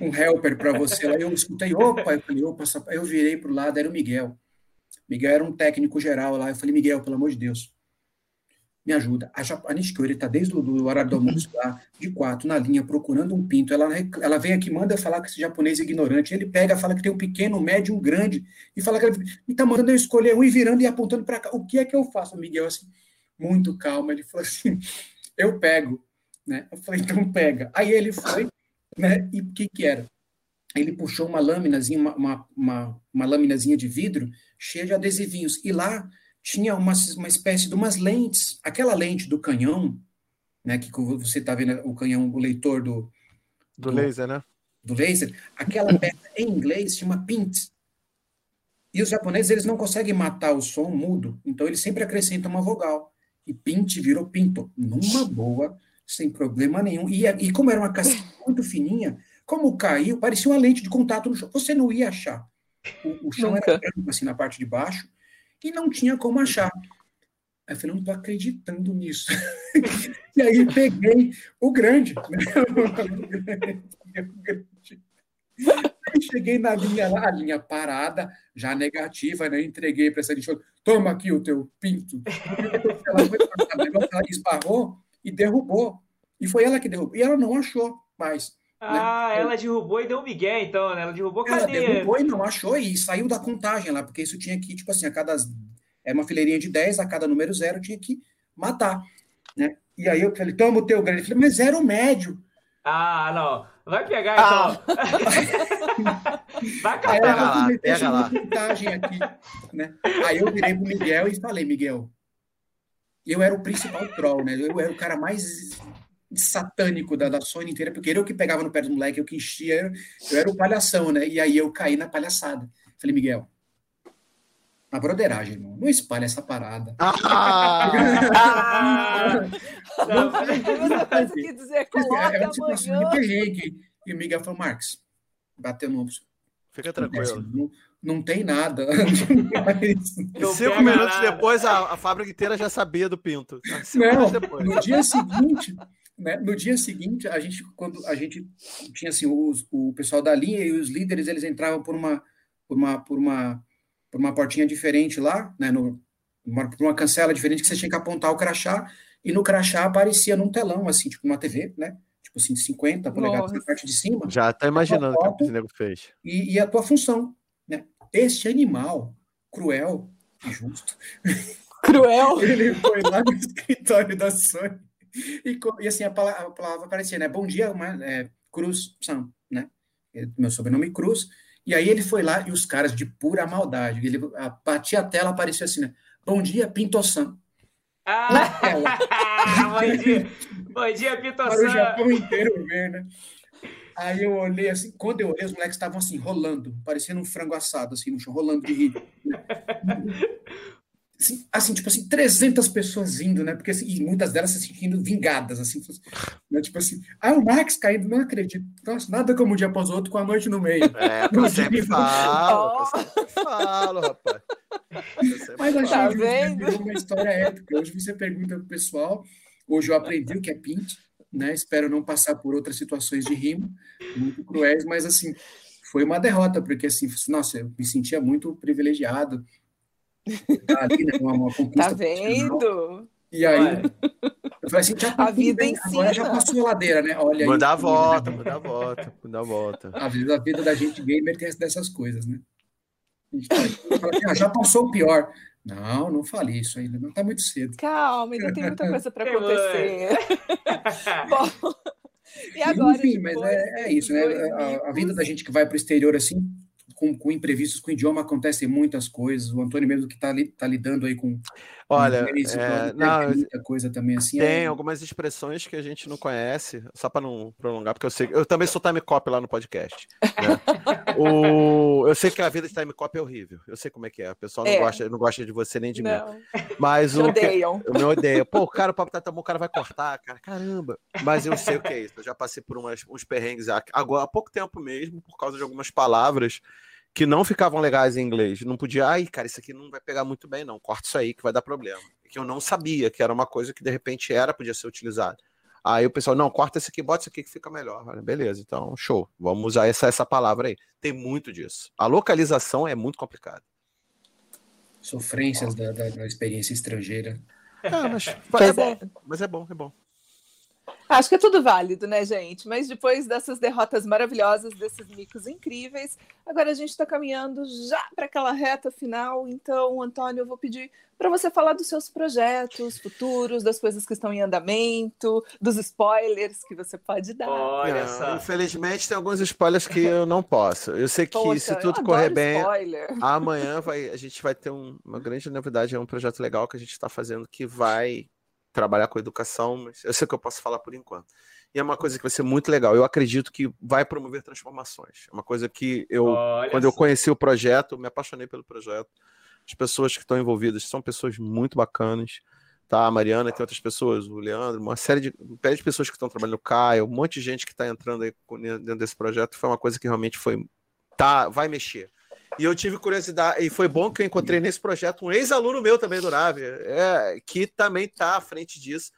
um, um helper para você. Aí eu escutei, opa, eu falei, opa, eu virei para o lado, era o Miguel. Miguel era um técnico geral lá. Eu falei, Miguel, pelo amor de Deus, me ajuda. A, a Nishikori está desde o horário do almoço lá, de quatro, na linha, procurando um pinto. Ela, ela vem aqui, manda falar com esse japonês ignorante. Ele pega, fala que tem um pequeno, um médio, um grande, e fala que ele está mandando eu escolher um e virando e apontando para cá. O que é que eu faço? Miguel, assim, muito calmo, ele falou assim: eu pego. Né? Eu falei, então pega. Aí ele foi, né? E o que, que era? Ele puxou uma lâminazinha, uma, uma, uma, uma lâminazinha de vidro cheia de adesivinhos. E lá tinha uma, uma espécie de umas lentes, aquela lente do canhão, né, que você está vendo o canhão, o leitor do, do, do laser, né? Do laser, aquela [coughs] peça em inglês chama pint. E os japoneses eles não conseguem matar o som mudo, então eles sempre acrescentam uma vogal. E pint virou pinto, numa [coughs] boa, sem problema nenhum. E, e como era uma casquinha muito fininha, como caiu, parecia uma lente de contato no chão. Você não ia achar. O, o chão Nunca. era branco, assim, na parte de baixo, e não tinha como achar. Aí eu falei, não estou acreditando nisso. [laughs] e aí peguei o grande. Né? [laughs] Aí cheguei na linha lá, a linha parada, já negativa, né? Entreguei para essa gente, toma aqui o teu pinto. Ela esbarrou e derrubou. E foi ela que derrubou. E ela não achou mais. Né? Ah, né? ela derrubou e deu um migué, então, né? Ela derrubou Ela derrubou e não achou e saiu da contagem lá, porque isso tinha que, tipo assim, a cada. É uma fileirinha de 10, a cada número zero tinha que matar, né? E aí eu falei, toma o teu grande. Eu falei, mas era o médio. Ah, não. Vai pegar, ah. então. [laughs] Vai catar. Pega lá, pega lá. Contagem aqui, né? Aí eu virei pro Miguel e falei, Miguel, eu era o principal troll, né? Eu era o cara mais satânico da, da Sony inteira, porque eu que pegava no pé do moleque, eu que enchia, eu, eu era o palhação, né? E aí eu caí na palhaçada. Falei, Miguel, a broderagem, irmão. Não espalha essa parada. Ah! [laughs] não, não, coisa que dizer, coloca é, uma situação de perrengue. E o Miguel falou, Marcos, bateu no Fica tranquilo. Não, não tem nada. [laughs] Cinco minutos nada. depois, a, a fábrica inteira já sabia do pinto. Cinco não, no dia seguinte, né, no dia seguinte, a gente, quando a gente tinha assim, os, o pessoal da linha e os líderes, eles entravam por uma, por uma, por uma, por uma portinha diferente lá, né, no, uma, uma cancela diferente que você tinha que apontar o crachá, e no crachá aparecia num telão, assim, tipo uma TV, né? Tipo assim, de 50 polegadas na parte de cima. Já tá imaginando o que o nego fez. E, e a tua função, né? Este animal cruel, injusto. Cruel. [laughs] Ele foi lá no escritório da Sony e, e assim a palavra, a palavra aparecia, né? Bom dia, uma, é, Cruz Sam, né? Meu sobrenome Cruz. E aí ele foi lá e os caras de pura maldade, ele batia a tela, aparecia assim, né? Bom dia, Pinto Sam. Ah, [laughs] bom dia, bom dia. Para o Japão inteiro ver, né? Aí eu olhei assim, quando eu olhei, os moleques estavam assim, rolando, parecendo um frango assado, assim, no chão, rolando de rir. [laughs] Assim, assim, tipo assim, 300 pessoas indo, né? Porque assim, e muitas delas se sentindo vingadas, assim, né? tipo assim, ah, o Max caindo, não acredito. Nossa, nada como um dia após o outro com a noite no meio. É, [laughs] eu sempre falo, eu sempre falo, rapaz. Mas a tá vendo? uma história épica. Hoje você pergunta pro pessoal, hoje eu aprendi o que é pint, né? Espero não passar por outras situações de rimo muito cruéis, mas assim, foi uma derrota, porque assim, nossa, eu me sentia muito privilegiado ali, né? Uma, uma tá vendo? E aí, eu falei assim, já a vida bem, ensina. agora já passou a ladeira, né? Olha manda a volta, manda a volta, manda a volta. A vida, a vida da gente gamer tem dessas coisas, né? A gente fala assim, ah, já passou o pior. Não, não fale isso ainda, não está muito cedo. Calma, ainda tem muita coisa para acontecer. [laughs] Bom, e agora? Enfim, mas é, é isso, né? A, a, vida da gente que vai para o exterior assim, com, com, imprevistos, com o idioma acontecem muitas coisas. O Antônio mesmo que está tá lidando aí com. Olha, é, não, muita coisa também assim. Tem é... algumas expressões que a gente não conhece, só para não prolongar, porque eu sei. Eu também sou time cop lá no podcast. Né? [laughs] o, eu sei que a vida de time cop é horrível. Eu sei como é que é. O pessoal não, é. Gosta, não gosta de você nem de não. mim. Mas o. Odeiam. Que, eu me odeio. Pô, o cara, o papo tá tão bom, o cara vai cortar, cara. Caramba. Mas eu sei o que é isso. Eu já passei por umas, uns perrengues agora, há pouco tempo mesmo, por causa de algumas palavras que não ficavam legais em inglês. Não podia, ai, cara, isso aqui não vai pegar muito bem, não. Corta isso aí que vai dar problema. Que eu não sabia que era uma coisa que de repente era, podia ser utilizada. Aí o pessoal, não, corta isso aqui, bota isso aqui que fica melhor. Beleza, então, show. Vamos usar essa, essa palavra aí. Tem muito disso. A localização é muito complicada. Sofrências da, da, da, experiência estrangeira. É, mas, [laughs] é bom, mas é bom, é bom. Acho que é tudo válido, né, gente? Mas depois dessas derrotas maravilhosas, desses micos incríveis, agora a gente está caminhando já para aquela reta final. Então, Antônio, eu vou pedir para você falar dos seus projetos futuros, das coisas que estão em andamento, dos spoilers que você pode dar. Olha só. Infelizmente, tem alguns spoilers que eu não posso. Eu sei que Poxa, se tudo correr bem, spoiler. amanhã vai, a gente vai ter um, uma grande novidade, é um projeto legal que a gente está fazendo que vai trabalhar com educação, mas eu sei que eu posso falar por enquanto. E é uma coisa que vai ser muito legal. Eu acredito que vai promover transformações. É uma coisa que eu, Olha quando eu conheci o projeto, me apaixonei pelo projeto. As pessoas que estão envolvidas são pessoas muito bacanas. Tá, a Mariana, tem outras pessoas, o Leandro, uma série de, de pessoas que estão trabalhando, o Caio, um monte de gente que está entrando aí dentro desse projeto. Foi uma coisa que realmente foi. Tá, vai mexer. E eu tive curiosidade, e foi bom que eu encontrei nesse projeto um ex-aluno meu também do Nave, é, que também está à frente disso.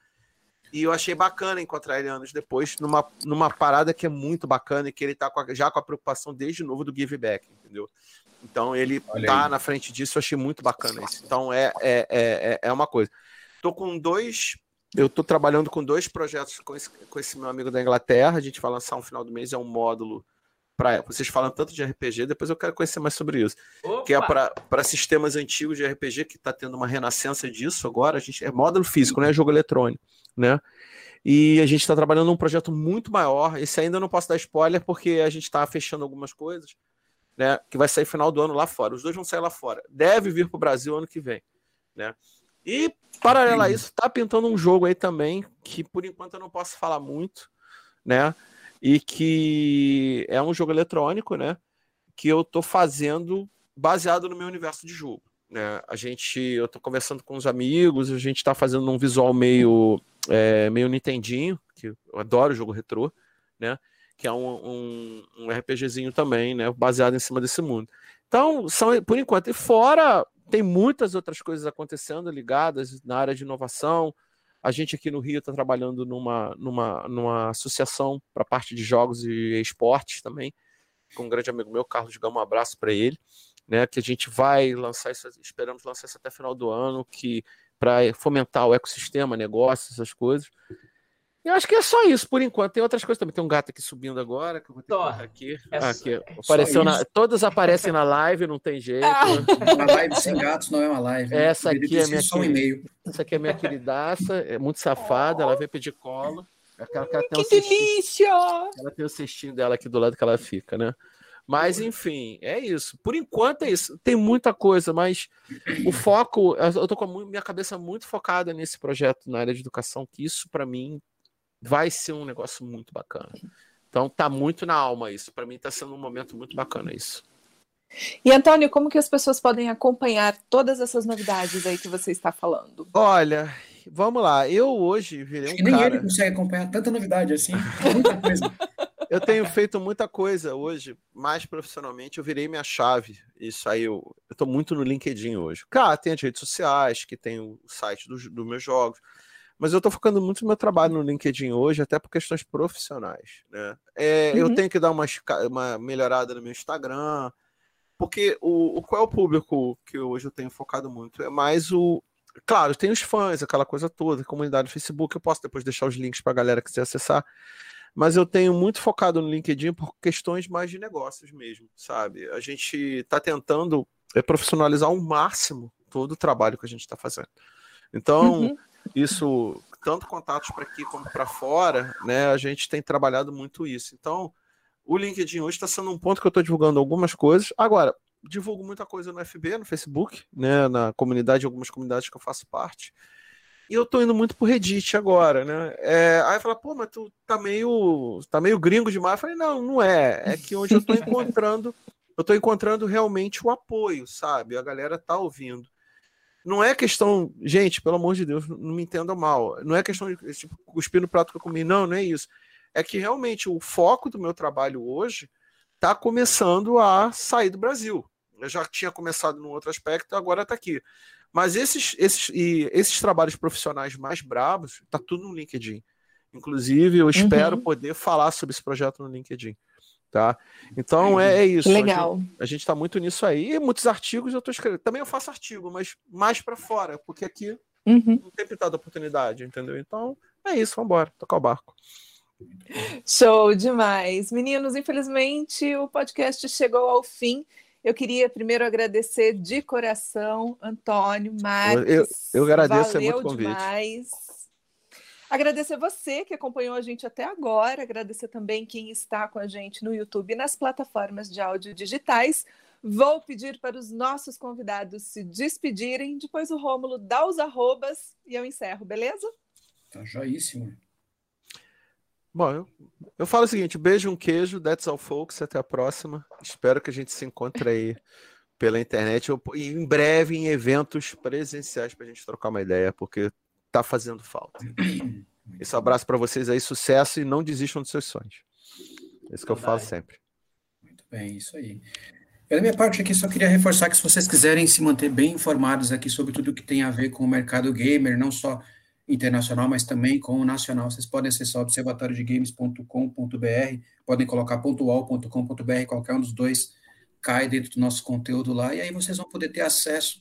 E eu achei bacana encontrar ele anos depois numa, numa parada que é muito bacana e que ele está já com a preocupação desde novo do give back, entendeu? Então ele está na frente disso, eu achei muito bacana isso. Então é, é, é, é uma coisa. Tô com dois. Eu estou trabalhando com dois projetos com esse, com esse meu amigo da Inglaterra. A gente vai lançar um final do mês, é um módulo para vocês falam tanto de RPG, depois eu quero conhecer mais sobre isso. Opa! Que é para sistemas antigos de RPG que está tendo uma renascença disso agora. A gente é módulo físico, não é jogo eletrônico, né? E a gente está trabalhando num projeto muito maior. Esse ainda não posso dar spoiler porque a gente está fechando algumas coisas, né? Que vai sair final do ano lá fora. Os dois vão sair lá fora. Deve vir para o Brasil ano que vem, né? E paralelo a isso, tá pintando um jogo aí também que por enquanto eu não posso falar muito, né? E que é um jogo eletrônico, né? Que eu tô fazendo baseado no meu universo de jogo. Né? A gente, eu tô conversando com os amigos, a gente tá fazendo um visual meio, é, meio Nintendinho, que eu adoro jogo retrô, né? Que é um, um, um RPGzinho também, né? Baseado em cima desse mundo. Então, são por enquanto. E fora, tem muitas outras coisas acontecendo ligadas na área de inovação, a gente aqui no Rio está trabalhando numa, numa, numa associação para parte de jogos e esportes também, com um grande amigo meu, Carlos Gama, um abraço para ele. né? Que a gente vai lançar isso, esperamos lançar isso até final do ano, que para fomentar o ecossistema, negócios, essas coisas. Eu acho que é só isso por enquanto. Tem outras coisas também. Tem um gato aqui subindo agora, que eu vou ter que aqui. É aqui. É Apareceu na... Todos aparecem na live, não tem jeito. Ah. Uma live sem gatos não é uma live. Né? Essa aqui é minha só um e-mail. Essa aqui é minha queridaça, é muito safada, ela veio pedir. Aquela que, que delícia! Ela tem o cestinho dela aqui do lado que ela fica, né? Mas, enfim, é isso. Por enquanto é isso. Tem muita coisa, mas o foco, eu tô com a minha cabeça muito focada nesse projeto na área de educação, que isso, para mim, vai ser um negócio muito bacana. Então tá muito na alma isso. Para mim tá sendo um momento muito bacana isso. E Antônio, como que as pessoas podem acompanhar todas essas novidades aí que você está falando? Olha, vamos lá. Eu hoje virei um nem cara... ele consegue acompanhar tanta novidade assim, muita coisa. [laughs] eu tenho feito muita coisa hoje, mais profissionalmente, eu virei minha chave. Isso aí, eu, eu tô muito no LinkedIn hoje. Claro, tem as redes sociais, que tem o site dos do meus jogos, mas eu estou focando muito no meu trabalho no LinkedIn hoje, até por questões profissionais. Né? É, uhum. Eu tenho que dar uma, uma melhorada no meu Instagram, porque o, o qual é o público que hoje eu tenho focado muito? É mais o. Claro, tem os fãs, aquela coisa toda, comunidade do Facebook, eu posso depois deixar os links para a galera que quiser acessar. Mas eu tenho muito focado no LinkedIn por questões mais de negócios mesmo, sabe? A gente está tentando é, profissionalizar ao máximo todo o trabalho que a gente está fazendo. Então, uhum isso, tanto contatos para aqui como para fora, né? A gente tem trabalhado muito isso. Então, o LinkedIn hoje está sendo um ponto que eu estou divulgando algumas coisas. Agora, divulgo muita coisa no FB, no Facebook, né? Na comunidade, algumas comunidades que eu faço parte. E eu tô indo muito pro Reddit agora, né? É, aí fala, pô, mas tu tá meio, tá meio gringo demais. Eu falei, não, não é. É que onde eu tô encontrando, eu tô encontrando realmente o apoio, sabe? A galera tá ouvindo. Não é questão, gente, pelo amor de Deus, não me entenda mal. Não é questão de tipo, cuspir no prato que eu comi, não, não é isso. É que realmente o foco do meu trabalho hoje está começando a sair do Brasil. Eu já tinha começado num outro aspecto, agora está aqui. Mas esses, esses, e esses trabalhos profissionais mais bravos, está tudo no LinkedIn. Inclusive, eu espero uhum. poder falar sobre esse projeto no LinkedIn. Tá? Então é, é isso. Legal. A gente está muito nisso aí. E muitos artigos eu estou escrevendo. Também eu faço artigo, mas mais para fora, porque aqui uhum. não tem pintado oportunidade, entendeu? Então é isso, vamos embora, tocar o barco. Show demais. Meninos, infelizmente o podcast chegou ao fim. Eu queria primeiro agradecer de coração, Antônio, Marcos. Eu, eu agradeço, é muito convite. Demais. Agradecer você que acompanhou a gente até agora, agradecer também quem está com a gente no YouTube e nas plataformas de áudio digitais. Vou pedir para os nossos convidados se despedirem, depois o Rômulo dá os arrobas e eu encerro, beleza? Tá joíssimo. Bom, eu, eu falo o seguinte: beijo, um queijo, that's all folks, até a próxima. Espero que a gente se encontre aí pela internet e em breve em eventos presenciais para a gente trocar uma ideia, porque está fazendo falta. Esse abraço para vocês aí, sucesso e não desistam dos seus sonhos. É isso que eu falo sempre. Muito bem, isso aí. Da minha parte aqui, só queria reforçar que se vocês quiserem se manter bem informados aqui sobre tudo que tem a ver com o mercado gamer, não só internacional, mas também com o nacional, vocês podem acessar observatoriodegames.com.br, podem colocar pontual.com.br, qualquer um dos dois cai dentro do nosso conteúdo lá, e aí vocês vão poder ter acesso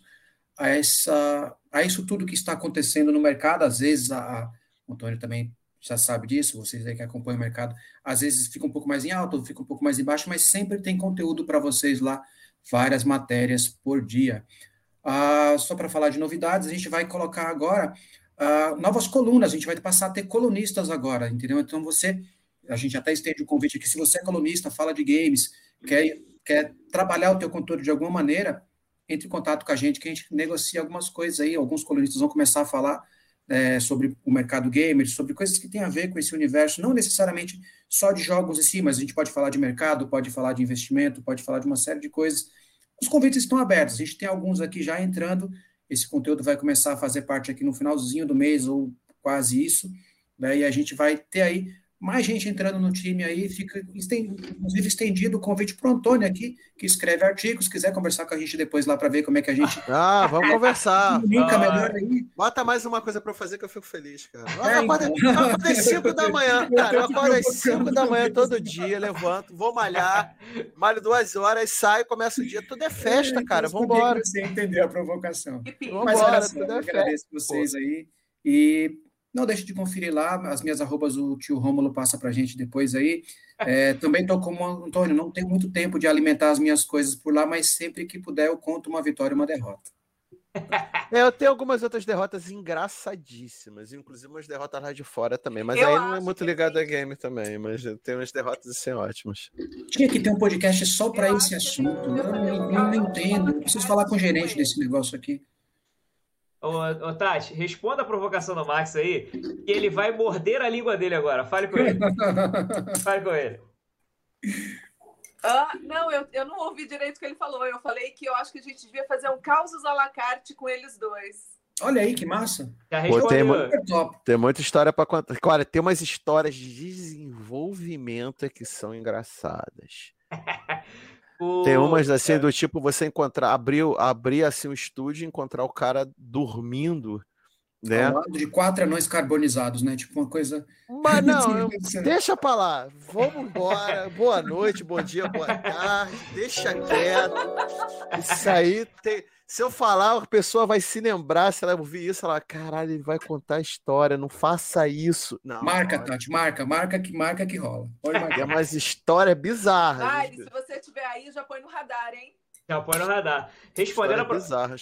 a, essa, a isso tudo que está acontecendo no mercado. Às vezes, a, o Antônio também já sabe disso, vocês aí que acompanham o mercado, às vezes fica um pouco mais em alto, fica um pouco mais em baixo, mas sempre tem conteúdo para vocês lá, várias matérias por dia. Ah, só para falar de novidades, a gente vai colocar agora ah, novas colunas, a gente vai passar a ter colunistas agora, entendeu? Então você, a gente até estende o convite aqui, se você é colunista, fala de games, quer, quer trabalhar o teu conteúdo de alguma maneira, entre em contato com a gente, que a gente negocia algumas coisas aí. Alguns colunistas vão começar a falar é, sobre o mercado gamer, sobre coisas que têm a ver com esse universo, não necessariamente só de jogos em si, mas a gente pode falar de mercado, pode falar de investimento, pode falar de uma série de coisas. Os convites estão abertos, a gente tem alguns aqui já entrando. Esse conteúdo vai começar a fazer parte aqui no finalzinho do mês, ou quase isso. Né, e a gente vai ter aí mais gente entrando no time aí, fica inclusive estendido o convite para o Antônio aqui, que escreve artigos, quiser conversar com a gente depois lá para ver como é que a gente. [laughs] Ah, vamos conversar. [laughs] Comunica ah, melhor aí. Bota mais uma coisa para eu fazer que eu fico feliz, cara. É, eu acordo, então. às 5 da manhã, cara. Eu acordo às 5 da manhã todo dia, levanto, vou malhar, malho duas horas, saio, começo o dia. Tudo é festa, cara. Vamos embora. Você entender a provocação. Vamos embora, tudo é festa. Agradeço vocês aí. E não deixe de conferir lá, as minhas arrobas o tio Rômulo passa para a gente depois aí. É, também estou como Antônio, não tenho muito tempo de alimentar as minhas coisas por lá, mas sempre que puder eu conto uma vitória e uma derrota. É, eu tenho algumas outras derrotas engraçadíssimas, inclusive umas derrotas lá de fora também, mas eu aí não é muito ligado a game também, mas eu tenho umas derrotas assim ótimas. Tinha que ter um podcast só para esse assunto, eu não, não, não entendo, preciso falar com o gerente desse negócio aqui. Ô, ô, Tati, responda a provocação do Max aí, que ele vai morder a língua dele agora. Fale com ele. [laughs] Fale com ele. Ah, não, eu, eu não ouvi direito o que ele falou. Eu falei que eu acho que a gente devia fazer um causos à la carte com eles dois. Olha aí, que massa. Pô, tem, tem, muita história para contar. Cara, tem umas histórias de desenvolvimento que são engraçadas. [laughs] Tem umas assim é. do tipo você encontrar, abrir, abrir assim um estúdio e encontrar o cara dormindo, né? Ao lado de quatro anões carbonizados, né? Tipo uma coisa. Mas não, [laughs] eu, deixa pra lá. Vamos embora. Boa noite, bom dia, boa tarde. Deixa quieto. Isso aí tem. Se eu falar, a pessoa vai se lembrar, se ela ouvir isso, ela, caralho, ele vai contar a história, não faça isso. Não, marca, Tati, marca, marca que marca que rola. Pode marcar. É umas histórias bizarras. Ai, se você estiver aí, já põe no radar, hein? Já põe no radar. Respondendo a, pro...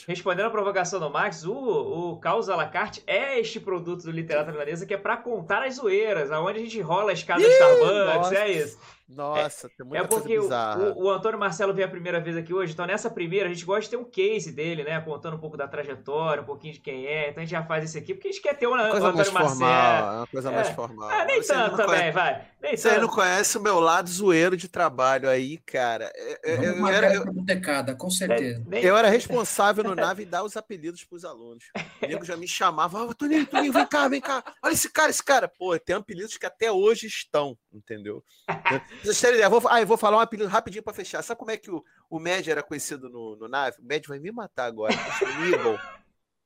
Respondendo a provocação do Max, o, o Caos à la carte é este produto do Literatura Milanesa que é para contar as zoeiras, aonde a gente rola a escada Ih, Starbucks, nossa. é isso. Nossa, é, tem muita É porque o, o, o, Antônio Marcelo veio a primeira vez aqui hoje, então nessa primeira a gente gosta de ter um case dele, né? Contando um pouco da trajetória, um pouquinho de quem é. Então a gente já faz isso aqui, porque a gente quer ter uma, coisa Antônio mais Marcelo. Formal, uma coisa é. mais formal. Ah, nem Você tanto também, conhece... vai. Nem Você tanto. não conhece o meu lado zoeiro de trabalho aí, cara. Eu, eu, eu era, eu, decada, com certeza. Nem... Eu era responsável no [laughs] Nave dar os apelidos pros alunos. O nego já me chamava, oh, Toninho, Toninho, vem cá, vem cá. Olha esse cara, esse cara. Pô, tem apelidos que até hoje estão, entendeu? [laughs] Vocês terem ideia, vou, ah, eu vou falar um apelido rapidinho para fechar. Sabe como é que o, o Med era conhecido no, no Nave? O Med vai me matar agora. Smiggle.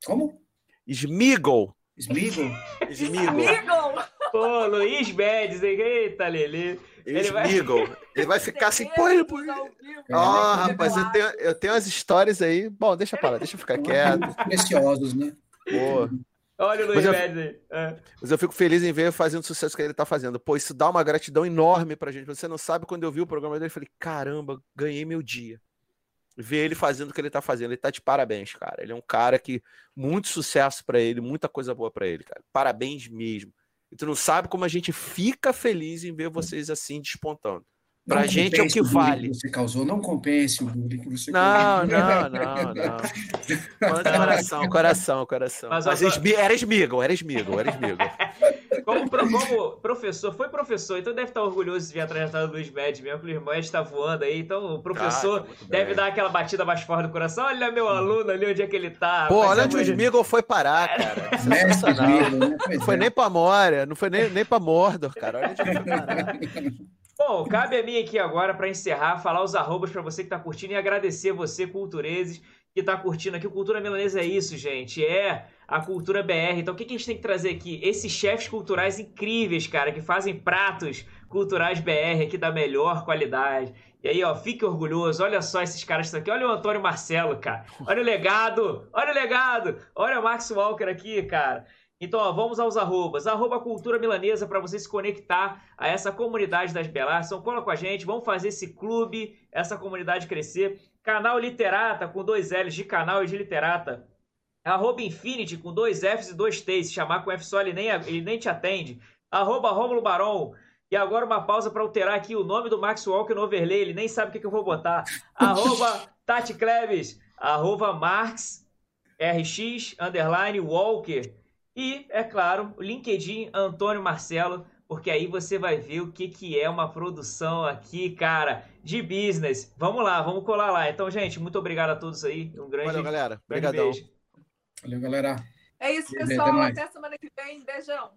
Como? Smiggle. Smiggle? Smiggle. Pô, Luiz Mendes, eita, Lili. Ele vai... Ele vai ficar assim, pô, ele... Ó, oh, rapaz, eu tenho, eu tenho as histórias aí. Bom, deixa para lá, deixa eu ficar quieto. Preciosos, né? Pô. Olha o Luiz mas eu, aí. É. Mas eu fico feliz em ver fazendo o sucesso que ele tá fazendo. Pô, isso dá uma gratidão enorme pra gente. Você não sabe, quando eu vi o programa dele, eu falei, caramba, ganhei meu dia. Ver ele fazendo o que ele tá fazendo. Ele tá de parabéns, cara. Ele é um cara que. Muito sucesso para ele, muita coisa boa para ele, cara. Parabéns mesmo. E tu não sabe como a gente fica feliz em ver vocês assim despontando. Pra não gente é o que vale. Que você causou, não compense o bullying que você Não, não, não, não. [laughs] Coração, coração, coração. Mas, Mas agora... era Smiggle, era Smiggle, era Smiggle. Como, como, professor, foi professor, então deve estar orgulhoso de ver a trajetória do Luiz Med mesmo, que o irmão está voando aí, então o professor ah, deve dar aquela batida mais forte no coração. Olha meu aluno ali, onde é que ele tá. Pô, olha onde o Smiggle foi parar, cara. [laughs] Não foi nem pra Moria, não foi nem, nem pra Mordor, cara. Olha onde ele foi parar. [laughs] Bom, cabe a mim aqui agora, para encerrar, falar os arrobas para você que está curtindo e agradecer você, Cultureses, que está curtindo aqui. O Cultura Milanesa é isso, gente. É a cultura BR. Então, o que, que a gente tem que trazer aqui? Esses chefes culturais incríveis, cara, que fazem pratos culturais BR aqui da melhor qualidade. E aí, ó, fique orgulhoso. Olha só esses caras aqui. Olha o Antônio Marcelo, cara. Olha o legado. Olha o legado. Olha o Max Walker aqui, cara. Então, ó, vamos aos arrobas. Arroba Cultura Milanesa para você se conectar a essa comunidade das Belas. Então, cola com a gente, vamos fazer esse clube, essa comunidade crescer. Canal Literata, com dois L's de canal e de literata. Arroba Infinity, com dois F's e dois T's. Se chamar com F só, ele nem, ele nem te atende. Arroba Rômulo Baron. E agora uma pausa para alterar aqui o nome do Max Walker no overlay. Ele nem sabe o que, que eu vou botar. [laughs] Arroba Tati Kleves. Arroba Marx RX, underline Walker. E, é claro, o LinkedIn Antônio Marcelo, porque aí você vai ver o que, que é uma produção aqui, cara, de business. Vamos lá, vamos colar lá. Então, gente, muito obrigado a todos aí. Um grande, Valeu, galera. Obrigadão. Beijo. Valeu, galera. É isso, pessoal. Até semana que vem. Beijão.